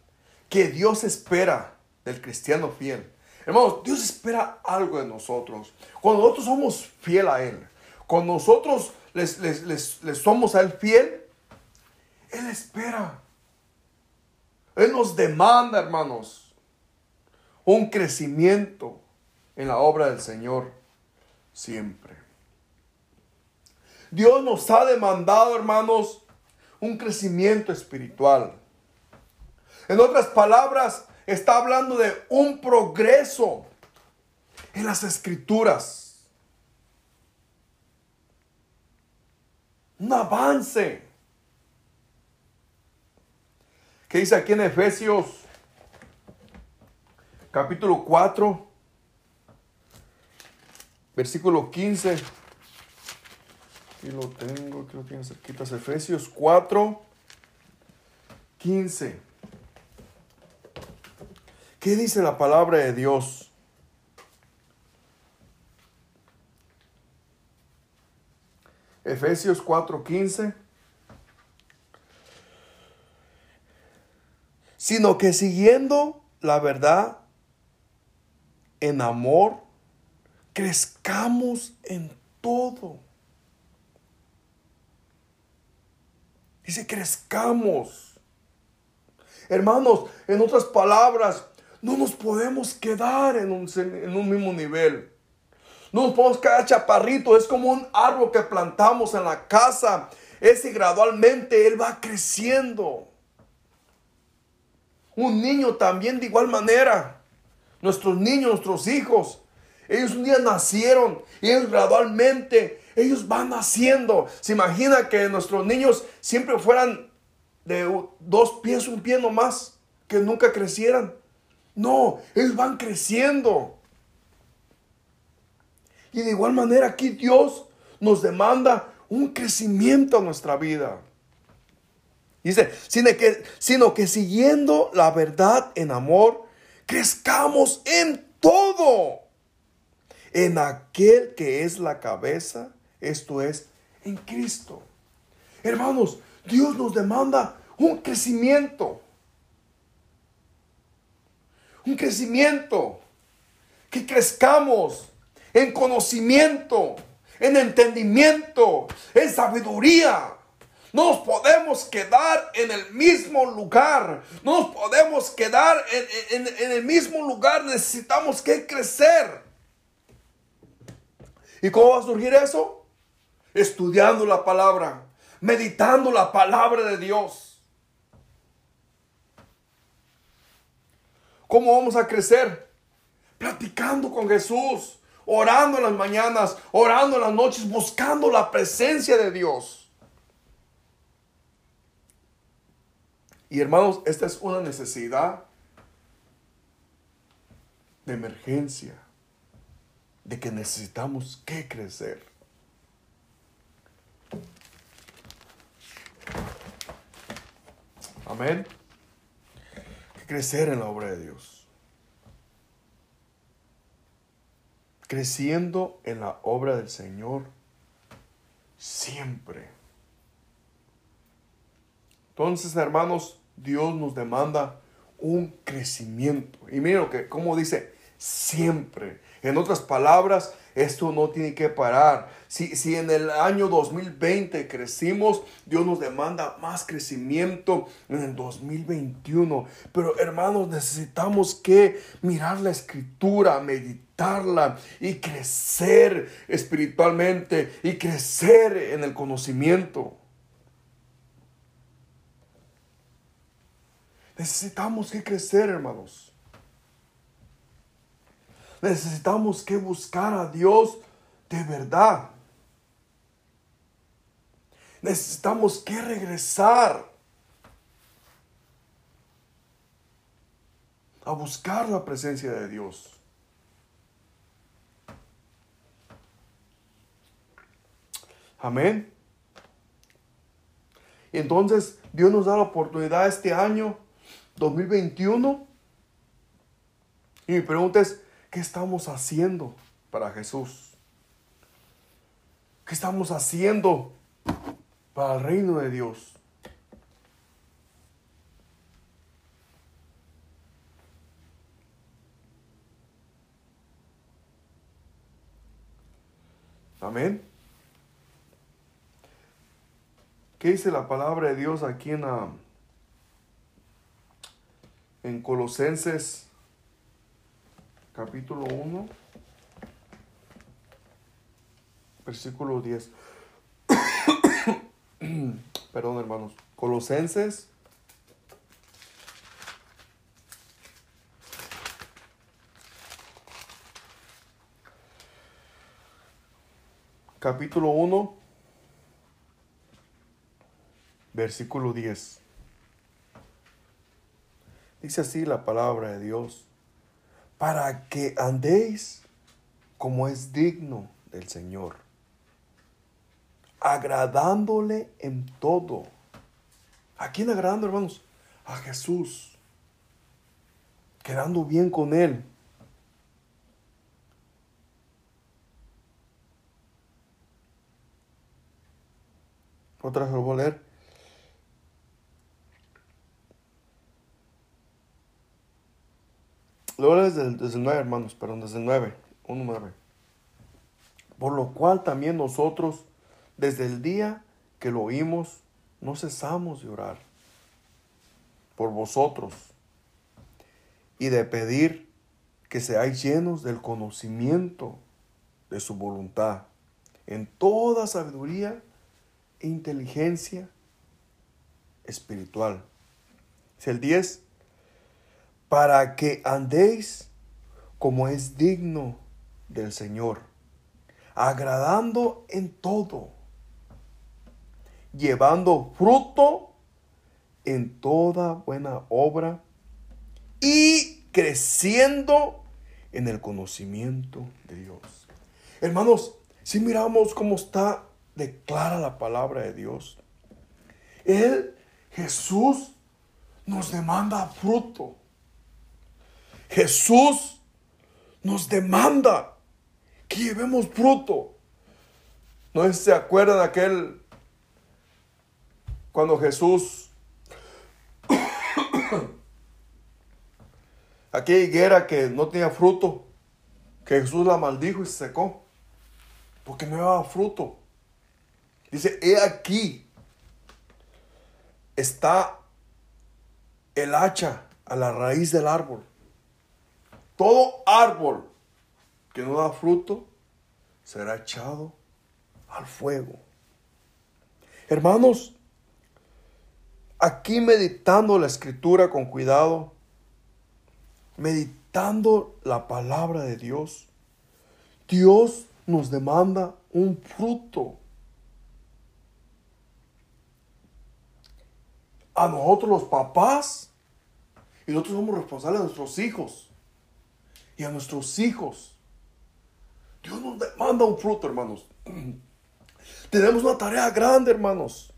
que Dios espera del cristiano fiel. Hermanos, Dios espera algo de nosotros. Cuando nosotros somos fiel a Él, cuando nosotros les, somos a Él fiel, Él espera. Él nos demanda, hermanos, un crecimiento en la obra del Señor siempre. Dios nos ha demandado, hermanos, un crecimiento espiritual. En otras palabras, está hablando de un progreso en las escrituras. Un avance. ¿Qué dice aquí en Efesios capítulo 4, versículo 15? Aquí lo tengo, aquí lo tiene cerquita. Efesios 4, 15. ¿Qué dice la palabra de Dios? Efesios 4:15. Sino que siguiendo la verdad en amor, crezcamos en todo. Dice, crezcamos. Hermanos, en otras palabras, no nos podemos quedar en un, en un mismo nivel. No nos podemos quedar chaparritos. Es como un árbol que plantamos en la casa. Ese gradualmente él va creciendo. Un niño también de igual manera. Nuestros niños, nuestros hijos. Ellos un día nacieron y ellos gradualmente, ellos van naciendo. Se imagina que nuestros niños siempre fueran de dos pies, un pie nomás, que nunca crecieran. No, ellos van creciendo. Y de igual manera aquí Dios nos demanda un crecimiento a nuestra vida. Dice, que, sino que siguiendo la verdad en amor, crezcamos en todo. En aquel que es la cabeza, esto es, en Cristo. Hermanos, Dios nos demanda un crecimiento un crecimiento, que crezcamos en conocimiento, en entendimiento, en sabiduría. No nos podemos quedar en el mismo lugar. No nos podemos quedar en, en, el mismo lugar. Necesitamos que crecer. ¿Y cómo va a surgir eso? Estudiando la palabra, meditando la palabra de Dios. ¿Cómo vamos a crecer? Platicando con Jesús, orando en las mañanas, orando en las noches, buscando la presencia de Dios. Y hermanos, esta es una necesidad de emergencia, de que necesitamos que crecer. Amén crecer en la obra de Dios. Creciendo en la obra del Señor siempre. Entonces, hermanos, Dios nos demanda un crecimiento. Y miren lo que, como dice, siempre. En otras palabras, Esto no tiene que parar. Si, si en el año 2020 crecimos, Dios nos demanda más crecimiento en el 2021. Pero hermanos, necesitamos que mirar la escritura, meditarla y crecer espiritualmente y crecer en el conocimiento. Necesitamos que crecer, hermanos. Necesitamos que buscar a Dios de verdad. Necesitamos que regresar a buscar la presencia de Dios. Amén. Entonces Dios nos da la oportunidad este año 2021. Y mi pregunta es, ¿qué estamos haciendo para Jesús? ¿Qué estamos haciendo para el reino de Dios? Amén. ¿Qué dice la palabra de Dios aquí en en Colosenses capítulo 1, versículo 10. <clears throat> Perdón, hermanos. Colosenses capítulo 1, versículo 10. Dice así la palabra de Dios, para que andéis como es digno del Señor, agradándole en todo. ¿A quién agradando, hermanos? A Jesús, quedando bien con Él. Otra lo voy a leer. Luego desde, desde el 9, hermanos, perdón, desde el 9, 1, 9. Por lo cual también nosotros, desde el día que lo oímos, no cesamos de orar por vosotros y de pedir que seáis llenos del conocimiento de su voluntad, en toda sabiduría e inteligencia espiritual. Es el 10 para que andéis como es digno del Señor, agradando en todo, llevando fruto en toda buena obra y creciendo en el conocimiento de Dios. Hermanos, si miramos cómo está declara la palabra de Dios, Él, Jesús, nos demanda fruto. Jesús nos demanda que llevemos fruto. No se acuerdan aquel cuando Jesús <coughs> aquella higuera que no tenía fruto, que Jesús la maldijo y se secó, porque no llevaba fruto. Dice, he aquí, está el hacha a la raíz del árbol. Todo árbol que no da fruto será echado al fuego. Hermanos, aquí meditando la escritura con cuidado, meditando la palabra de Dios, Dios nos demanda un fruto. A nosotros los papás, y nosotros somos responsables de nuestros hijos y a nuestros hijos. Dios nos demanda un fruto, hermanos. <clears throat> Tenemos una tarea grande, hermanos.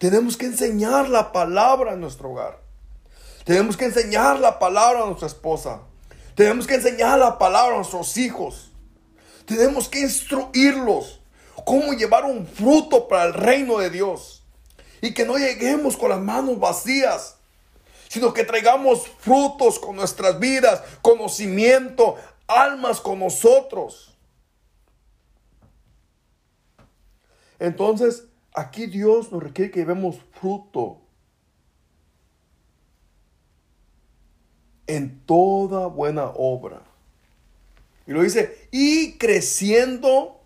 Tenemos que enseñar la palabra en nuestro hogar. Tenemos que enseñar la palabra a nuestra esposa. Tenemos que enseñar la palabra a nuestros hijos. Tenemos que instruirlos cómo llevar un fruto para el reino de Dios. Y que no lleguemos con las manos vacías sino que traigamos frutos con nuestras vidas, conocimiento, almas con nosotros. Entonces, aquí Dios nos requiere que vemos fruto en toda buena obra. Y lo dice, y creciendo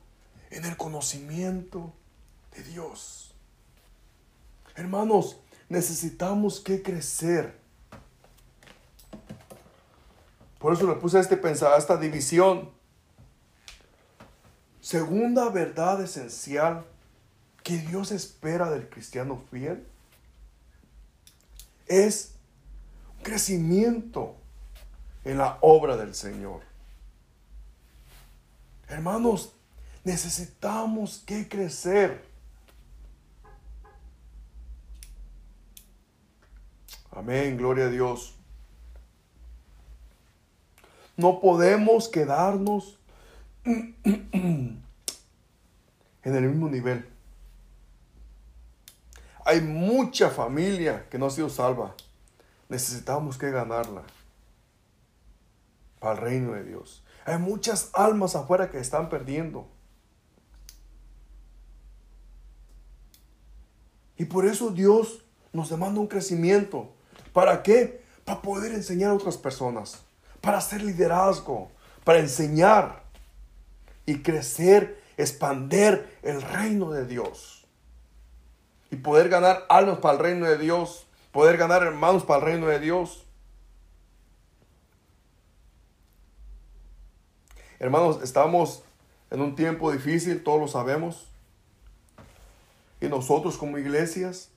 en el conocimiento de Dios. Hermanos, necesitamos que crecer. Por eso le puse este pensar, esta división. Segunda verdad esencial que Dios espera del cristiano fiel es crecimiento en la obra del Señor. Hermanos, necesitamos que crecer. Amén, gloria a Dios. No podemos quedarnos <clears throat> en el mismo nivel. Hay mucha familia que no ha sido salva. Necesitamos que ganarla para el reino de Dios. Hay muchas almas afuera que están perdiendo. Y por eso Dios nos demanda un crecimiento. ¿Para qué? Para poder enseñar a otras personas. Para hacer liderazgo. Para enseñar. Y crecer, expander el reino de Dios. Y poder ganar almas para el reino de Dios. Poder ganar hermanos para el reino de Dios. Hermanos, estamos en un tiempo difícil, todos lo sabemos. Y nosotros como iglesias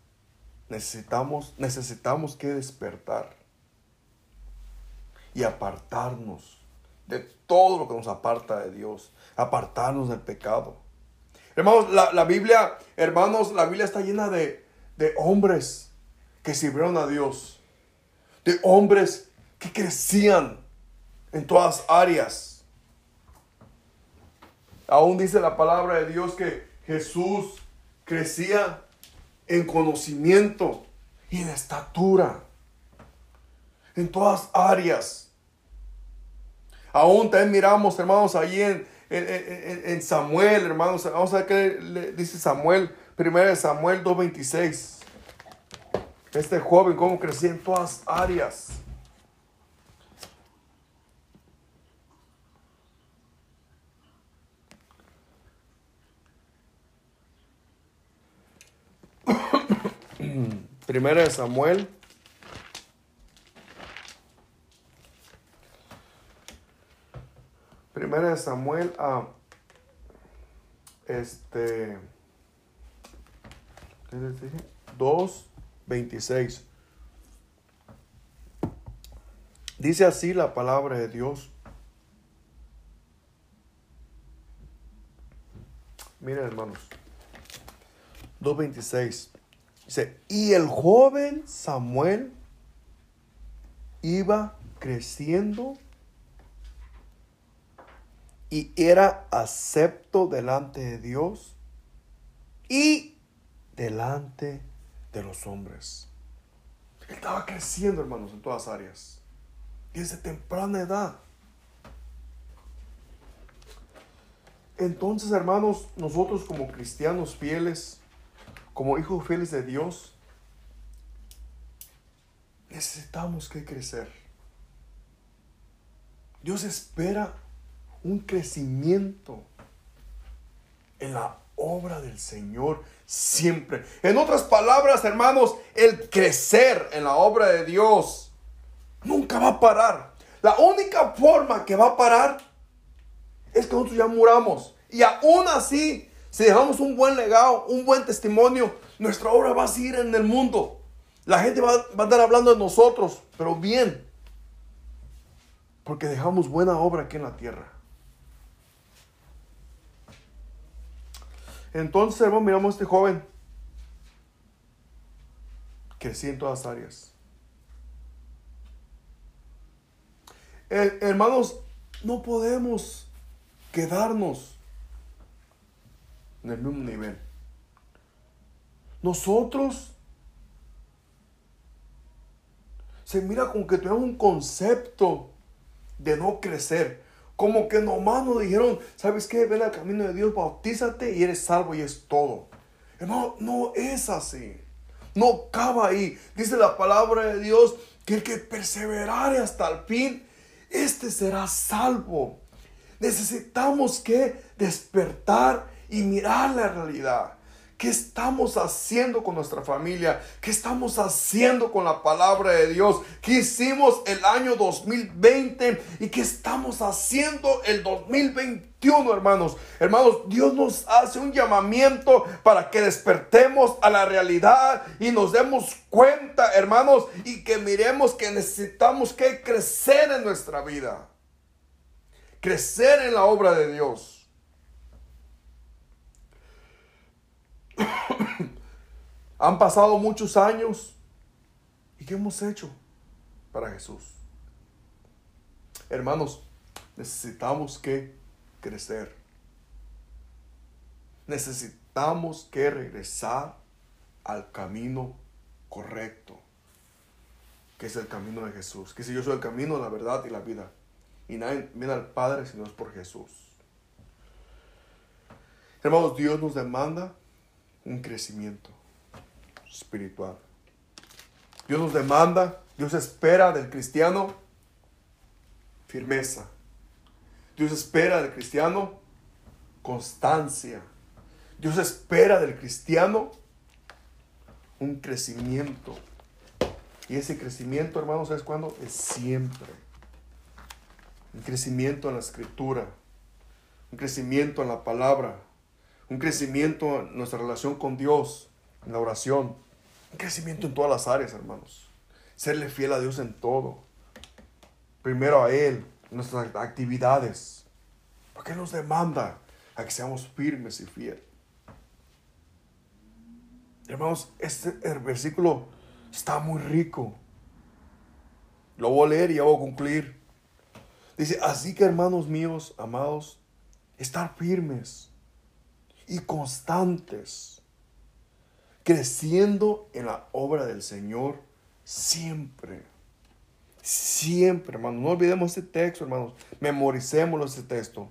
necesitamos, necesitamos que despertar y apartarnos de todo lo que nos aparta de Dios, apartarnos del pecado. Hermanos, la, Biblia, hermanos, la Biblia está llena de, de hombres que sirvieron a Dios, de hombres que crecían en todas áreas. Aún dice la palabra de Dios que Jesús crecía en conocimiento y en estatura. En todas áreas. Aún también miramos, hermanos, ahí en, en, Samuel, hermanos. Vamos a ver qué le dice Samuel. Primero de Samuel 2.26. Este joven, cómo crecía en todas áreas. <coughs> Primera de Samuel. Primera de Samuel a este ¿qué les dije? 2 26. Dice así la palabra de Dios. Miren, hermanos. 2.26. Dice, y el joven Samuel iba creciendo y era acepto delante de Dios y delante de los hombres. Él estaba creciendo, hermanos, en todas áreas. Desde temprana edad. Entonces, hermanos, nosotros como cristianos fieles, como hijos fieles de Dios, necesitamos que crecer. Dios espera un crecimiento en la obra del Señor siempre. En otras palabras, hermanos, el crecer en la obra de Dios nunca va a parar. La única forma que va a parar es que nosotros ya muramos. Y aún así si dejamos un buen legado, un buen testimonio, nuestra obra va a seguir en el mundo. La gente va, a estar hablando de nosotros, pero bien. Porque dejamos buena obra aquí en la tierra. Entonces, hermano, miramos a este joven. Crecí en todas áreas. Hermanos, no podemos quedarnos en el mismo nivel. Nosotros se mira como que tenemos un concepto de no crecer. Como que nomás nos dijeron, ¿sabes qué? Ven al camino de Dios, bautízate y eres salvo y es todo. Hermano, no es así. No acaba ahí. Dice la palabra de Dios que el que perseverare hasta el fin, este será salvo. Necesitamos que despertar y mirar la realidad. ¿Qué estamos haciendo con nuestra familia? ¿Qué estamos haciendo con la palabra de Dios? ¿Qué hicimos el año 2020 y qué estamos haciendo el 2021, hermanos? Hermanos, Dios nos hace un llamamiento para que despertemos a la realidad y nos demos cuenta, hermanos, y que miremos que necesitamos que crecer en nuestra vida. Crecer en la obra de Dios. Han pasado muchos años. ¿Y qué hemos hecho para Jesús? Hermanos, necesitamos que crecer. Necesitamos que regresar al camino correcto, que es el camino de Jesús. Que si yo soy el camino, la verdad y la vida. Y nadie viene al Padre si no es por Jesús. Hermanos, Dios nos demanda un crecimiento espiritual. Dios nos demanda, Dios espera del cristiano firmeza. Dios espera del cristiano constancia. Dios espera del cristiano un crecimiento. Y ese crecimiento, hermanos, ¿sabes cuándo? Es siempre. Un crecimiento en la escritura. Un crecimiento en la palabra. Un crecimiento en nuestra relación con Dios en la oración. Un crecimiento en todas las áreas, hermanos. Serle fiel a Dios en todo. Primero a Él, nuestras actividades. Porque nos demanda a que seamos firmes y fieles. Hermanos, este versículo está muy rico. Lo voy a leer y ya voy a concluir. Dice, así que hermanos míos, amados, estar firmes y constantes creciendo en la obra del Señor siempre. Siempre, hermanos. No olvidemos este texto, hermanos. Memoricémoslo este texto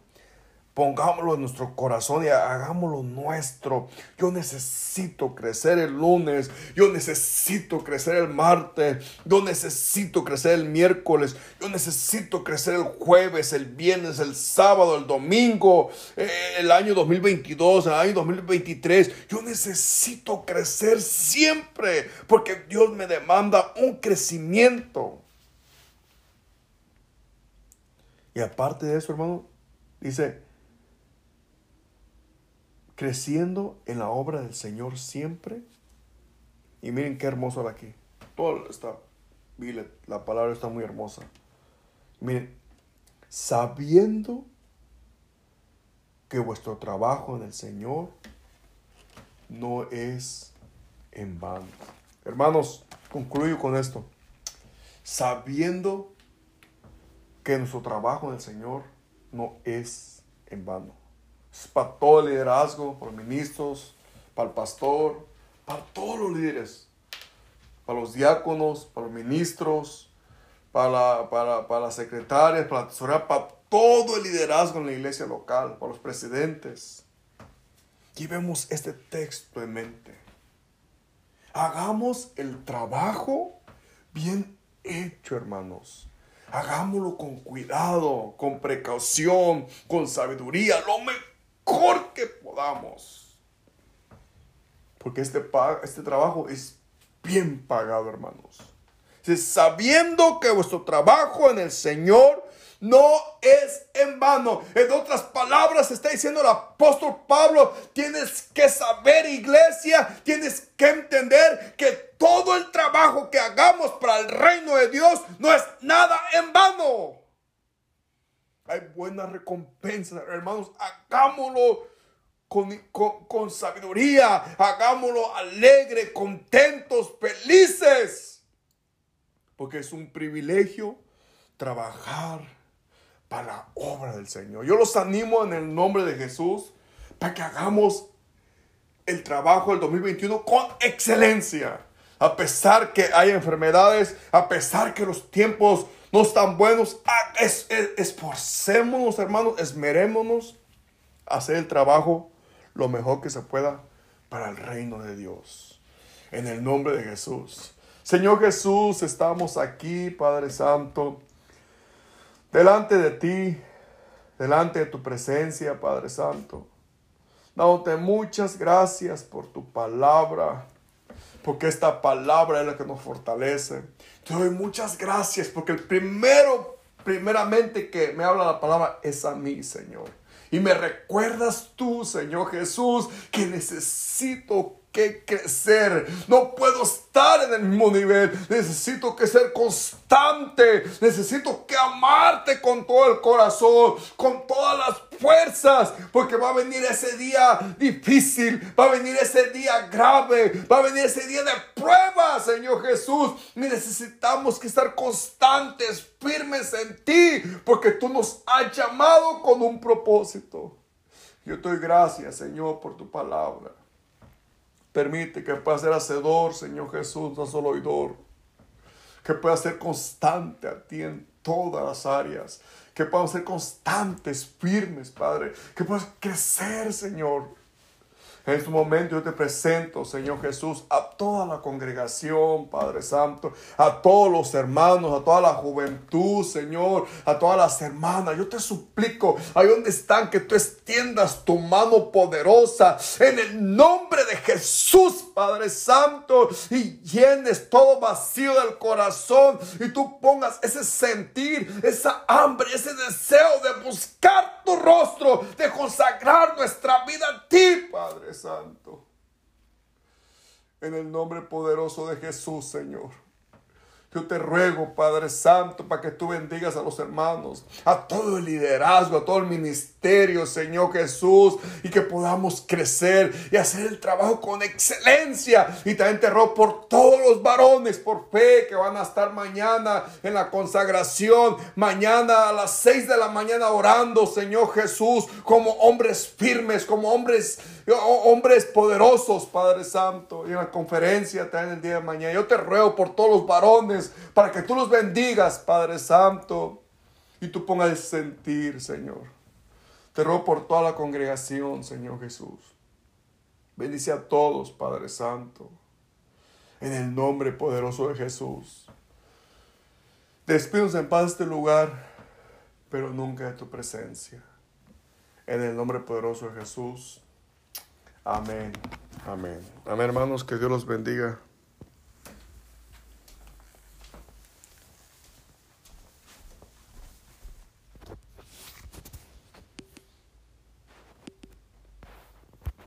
pongámoslo en nuestro corazón y hagámoslo nuestro. Yo necesito crecer el lunes, yo necesito crecer el martes, yo necesito crecer el miércoles, yo necesito crecer el jueves, el viernes, el sábado, el domingo, eh, el año 2022, el año 2023. Yo necesito crecer siempre porque Dios me demanda un crecimiento. Y aparte de eso, hermano, dice, creciendo en la obra del Señor siempre. Y miren qué hermoso aquí. Todo está, la palabra está muy hermosa. Miren, sabiendo que vuestro trabajo en el Señor no es en vano. Hermanos, concluyo con esto. Sabiendo que nuestro trabajo en el Señor no es en vano para todo el liderazgo, para los ministros, para el pastor, para todos los líderes, para los diáconos, para los ministros, para, para, para las secretarias, para la para todo el liderazgo en la iglesia local, para los presidentes. Llevemos este texto en mente. Hagamos el trabajo bien hecho, hermanos. Hagámoslo con cuidado, con precaución, con sabiduría, lo mejor mejor que podamos. Porque este, este trabajo es bien pagado, hermanos. Sabiendo que vuestro trabajo en el Señor no es en vano. En otras palabras, está diciendo el apóstol Pablo, tienes que saber, iglesia, tienes que entender que todo el trabajo que hagamos para el reino de Dios no es nada en vano. Hay buenas recompensas, hermanos. Hagámoslo con, sabiduría. Hagámoslo alegre, contentos, felices. Porque es un privilegio trabajar para la obra del Señor. Yo los animo en el nombre de Jesús para que hagamos el trabajo del 2021 con excelencia. A pesar que hay enfermedades, a pesar que los tiempos no están buenos, ah, es, esforcémonos, hermanos, esmerémonos a hacer el trabajo lo mejor que se pueda para el reino de Dios. En el nombre de Jesús. Señor Jesús, estamos aquí, Padre Santo, delante de ti, delante de tu presencia, Padre Santo. Dándote muchas gracias por tu palabra, porque esta palabra es la que nos fortalece. Te doy muchas gracias, porque el primero, primeramente que me habla la palabra es a mí, Señor. Y me recuerdas tú, Señor Jesús, que necesito que crecer. No puedo estar en el mismo nivel. Necesito que ser constante. Necesito que amarte con todo el corazón, con todas las fuerzas, porque va a venir ese día difícil, va a venir ese día grave, va a venir ese día de prueba, Señor Jesús. Necesitamos que estar constantes, firmes en ti, porque tú nos has llamado con un propósito. Yo te doy gracias, Señor, por tu palabra. Permite que pueda ser hacedor, Señor Jesús, no solo oidor. Que pueda ser constante a ti en todas las áreas. Que podamos ser constantes, firmes, Padre. Que puedas crecer, Señor en este momento yo te presento, Señor Jesús, a toda la congregación, Padre Santo, a todos los hermanos, a toda la juventud, Señor, a todas las hermanas. Yo te suplico, ahí donde están, que tú extiendas tu mano poderosa en el nombre de Jesús, Padre Santo, y llenes todo vacío del corazón y tú pongas ese sentir, esa hambre, ese deseo de buscar tu rostro, de consagrar nuestra vida a ti, Padre Santo. En el nombre poderoso de Jesús, Señor. Yo te ruego, Padre Santo, para que tú bendigas a los hermanos, a todo el liderazgo, a todo el ministerio, Señor Jesús, y que podamos crecer y hacer el trabajo con excelencia. Y también te ruego por todos los varones, por fe, que van a estar mañana en la consagración, mañana a las seis de la mañana orando, Señor Jesús, como hombres firmes, como hombres hombres poderosos, Padre Santo, y en la conferencia también el día de mañana. Yo te ruego por todos los varones para que tú los bendigas, Padre Santo, y tú pongas el sentir, Señor. Te ruego por toda la congregación, Señor Jesús. Bendice a todos, Padre Santo, en el nombre poderoso de Jesús. Despídanos en paz de este lugar, pero nunca de tu presencia. En el nombre poderoso de Jesús. Amén. Amén. Amén, hermanos. Que Dios los bendiga.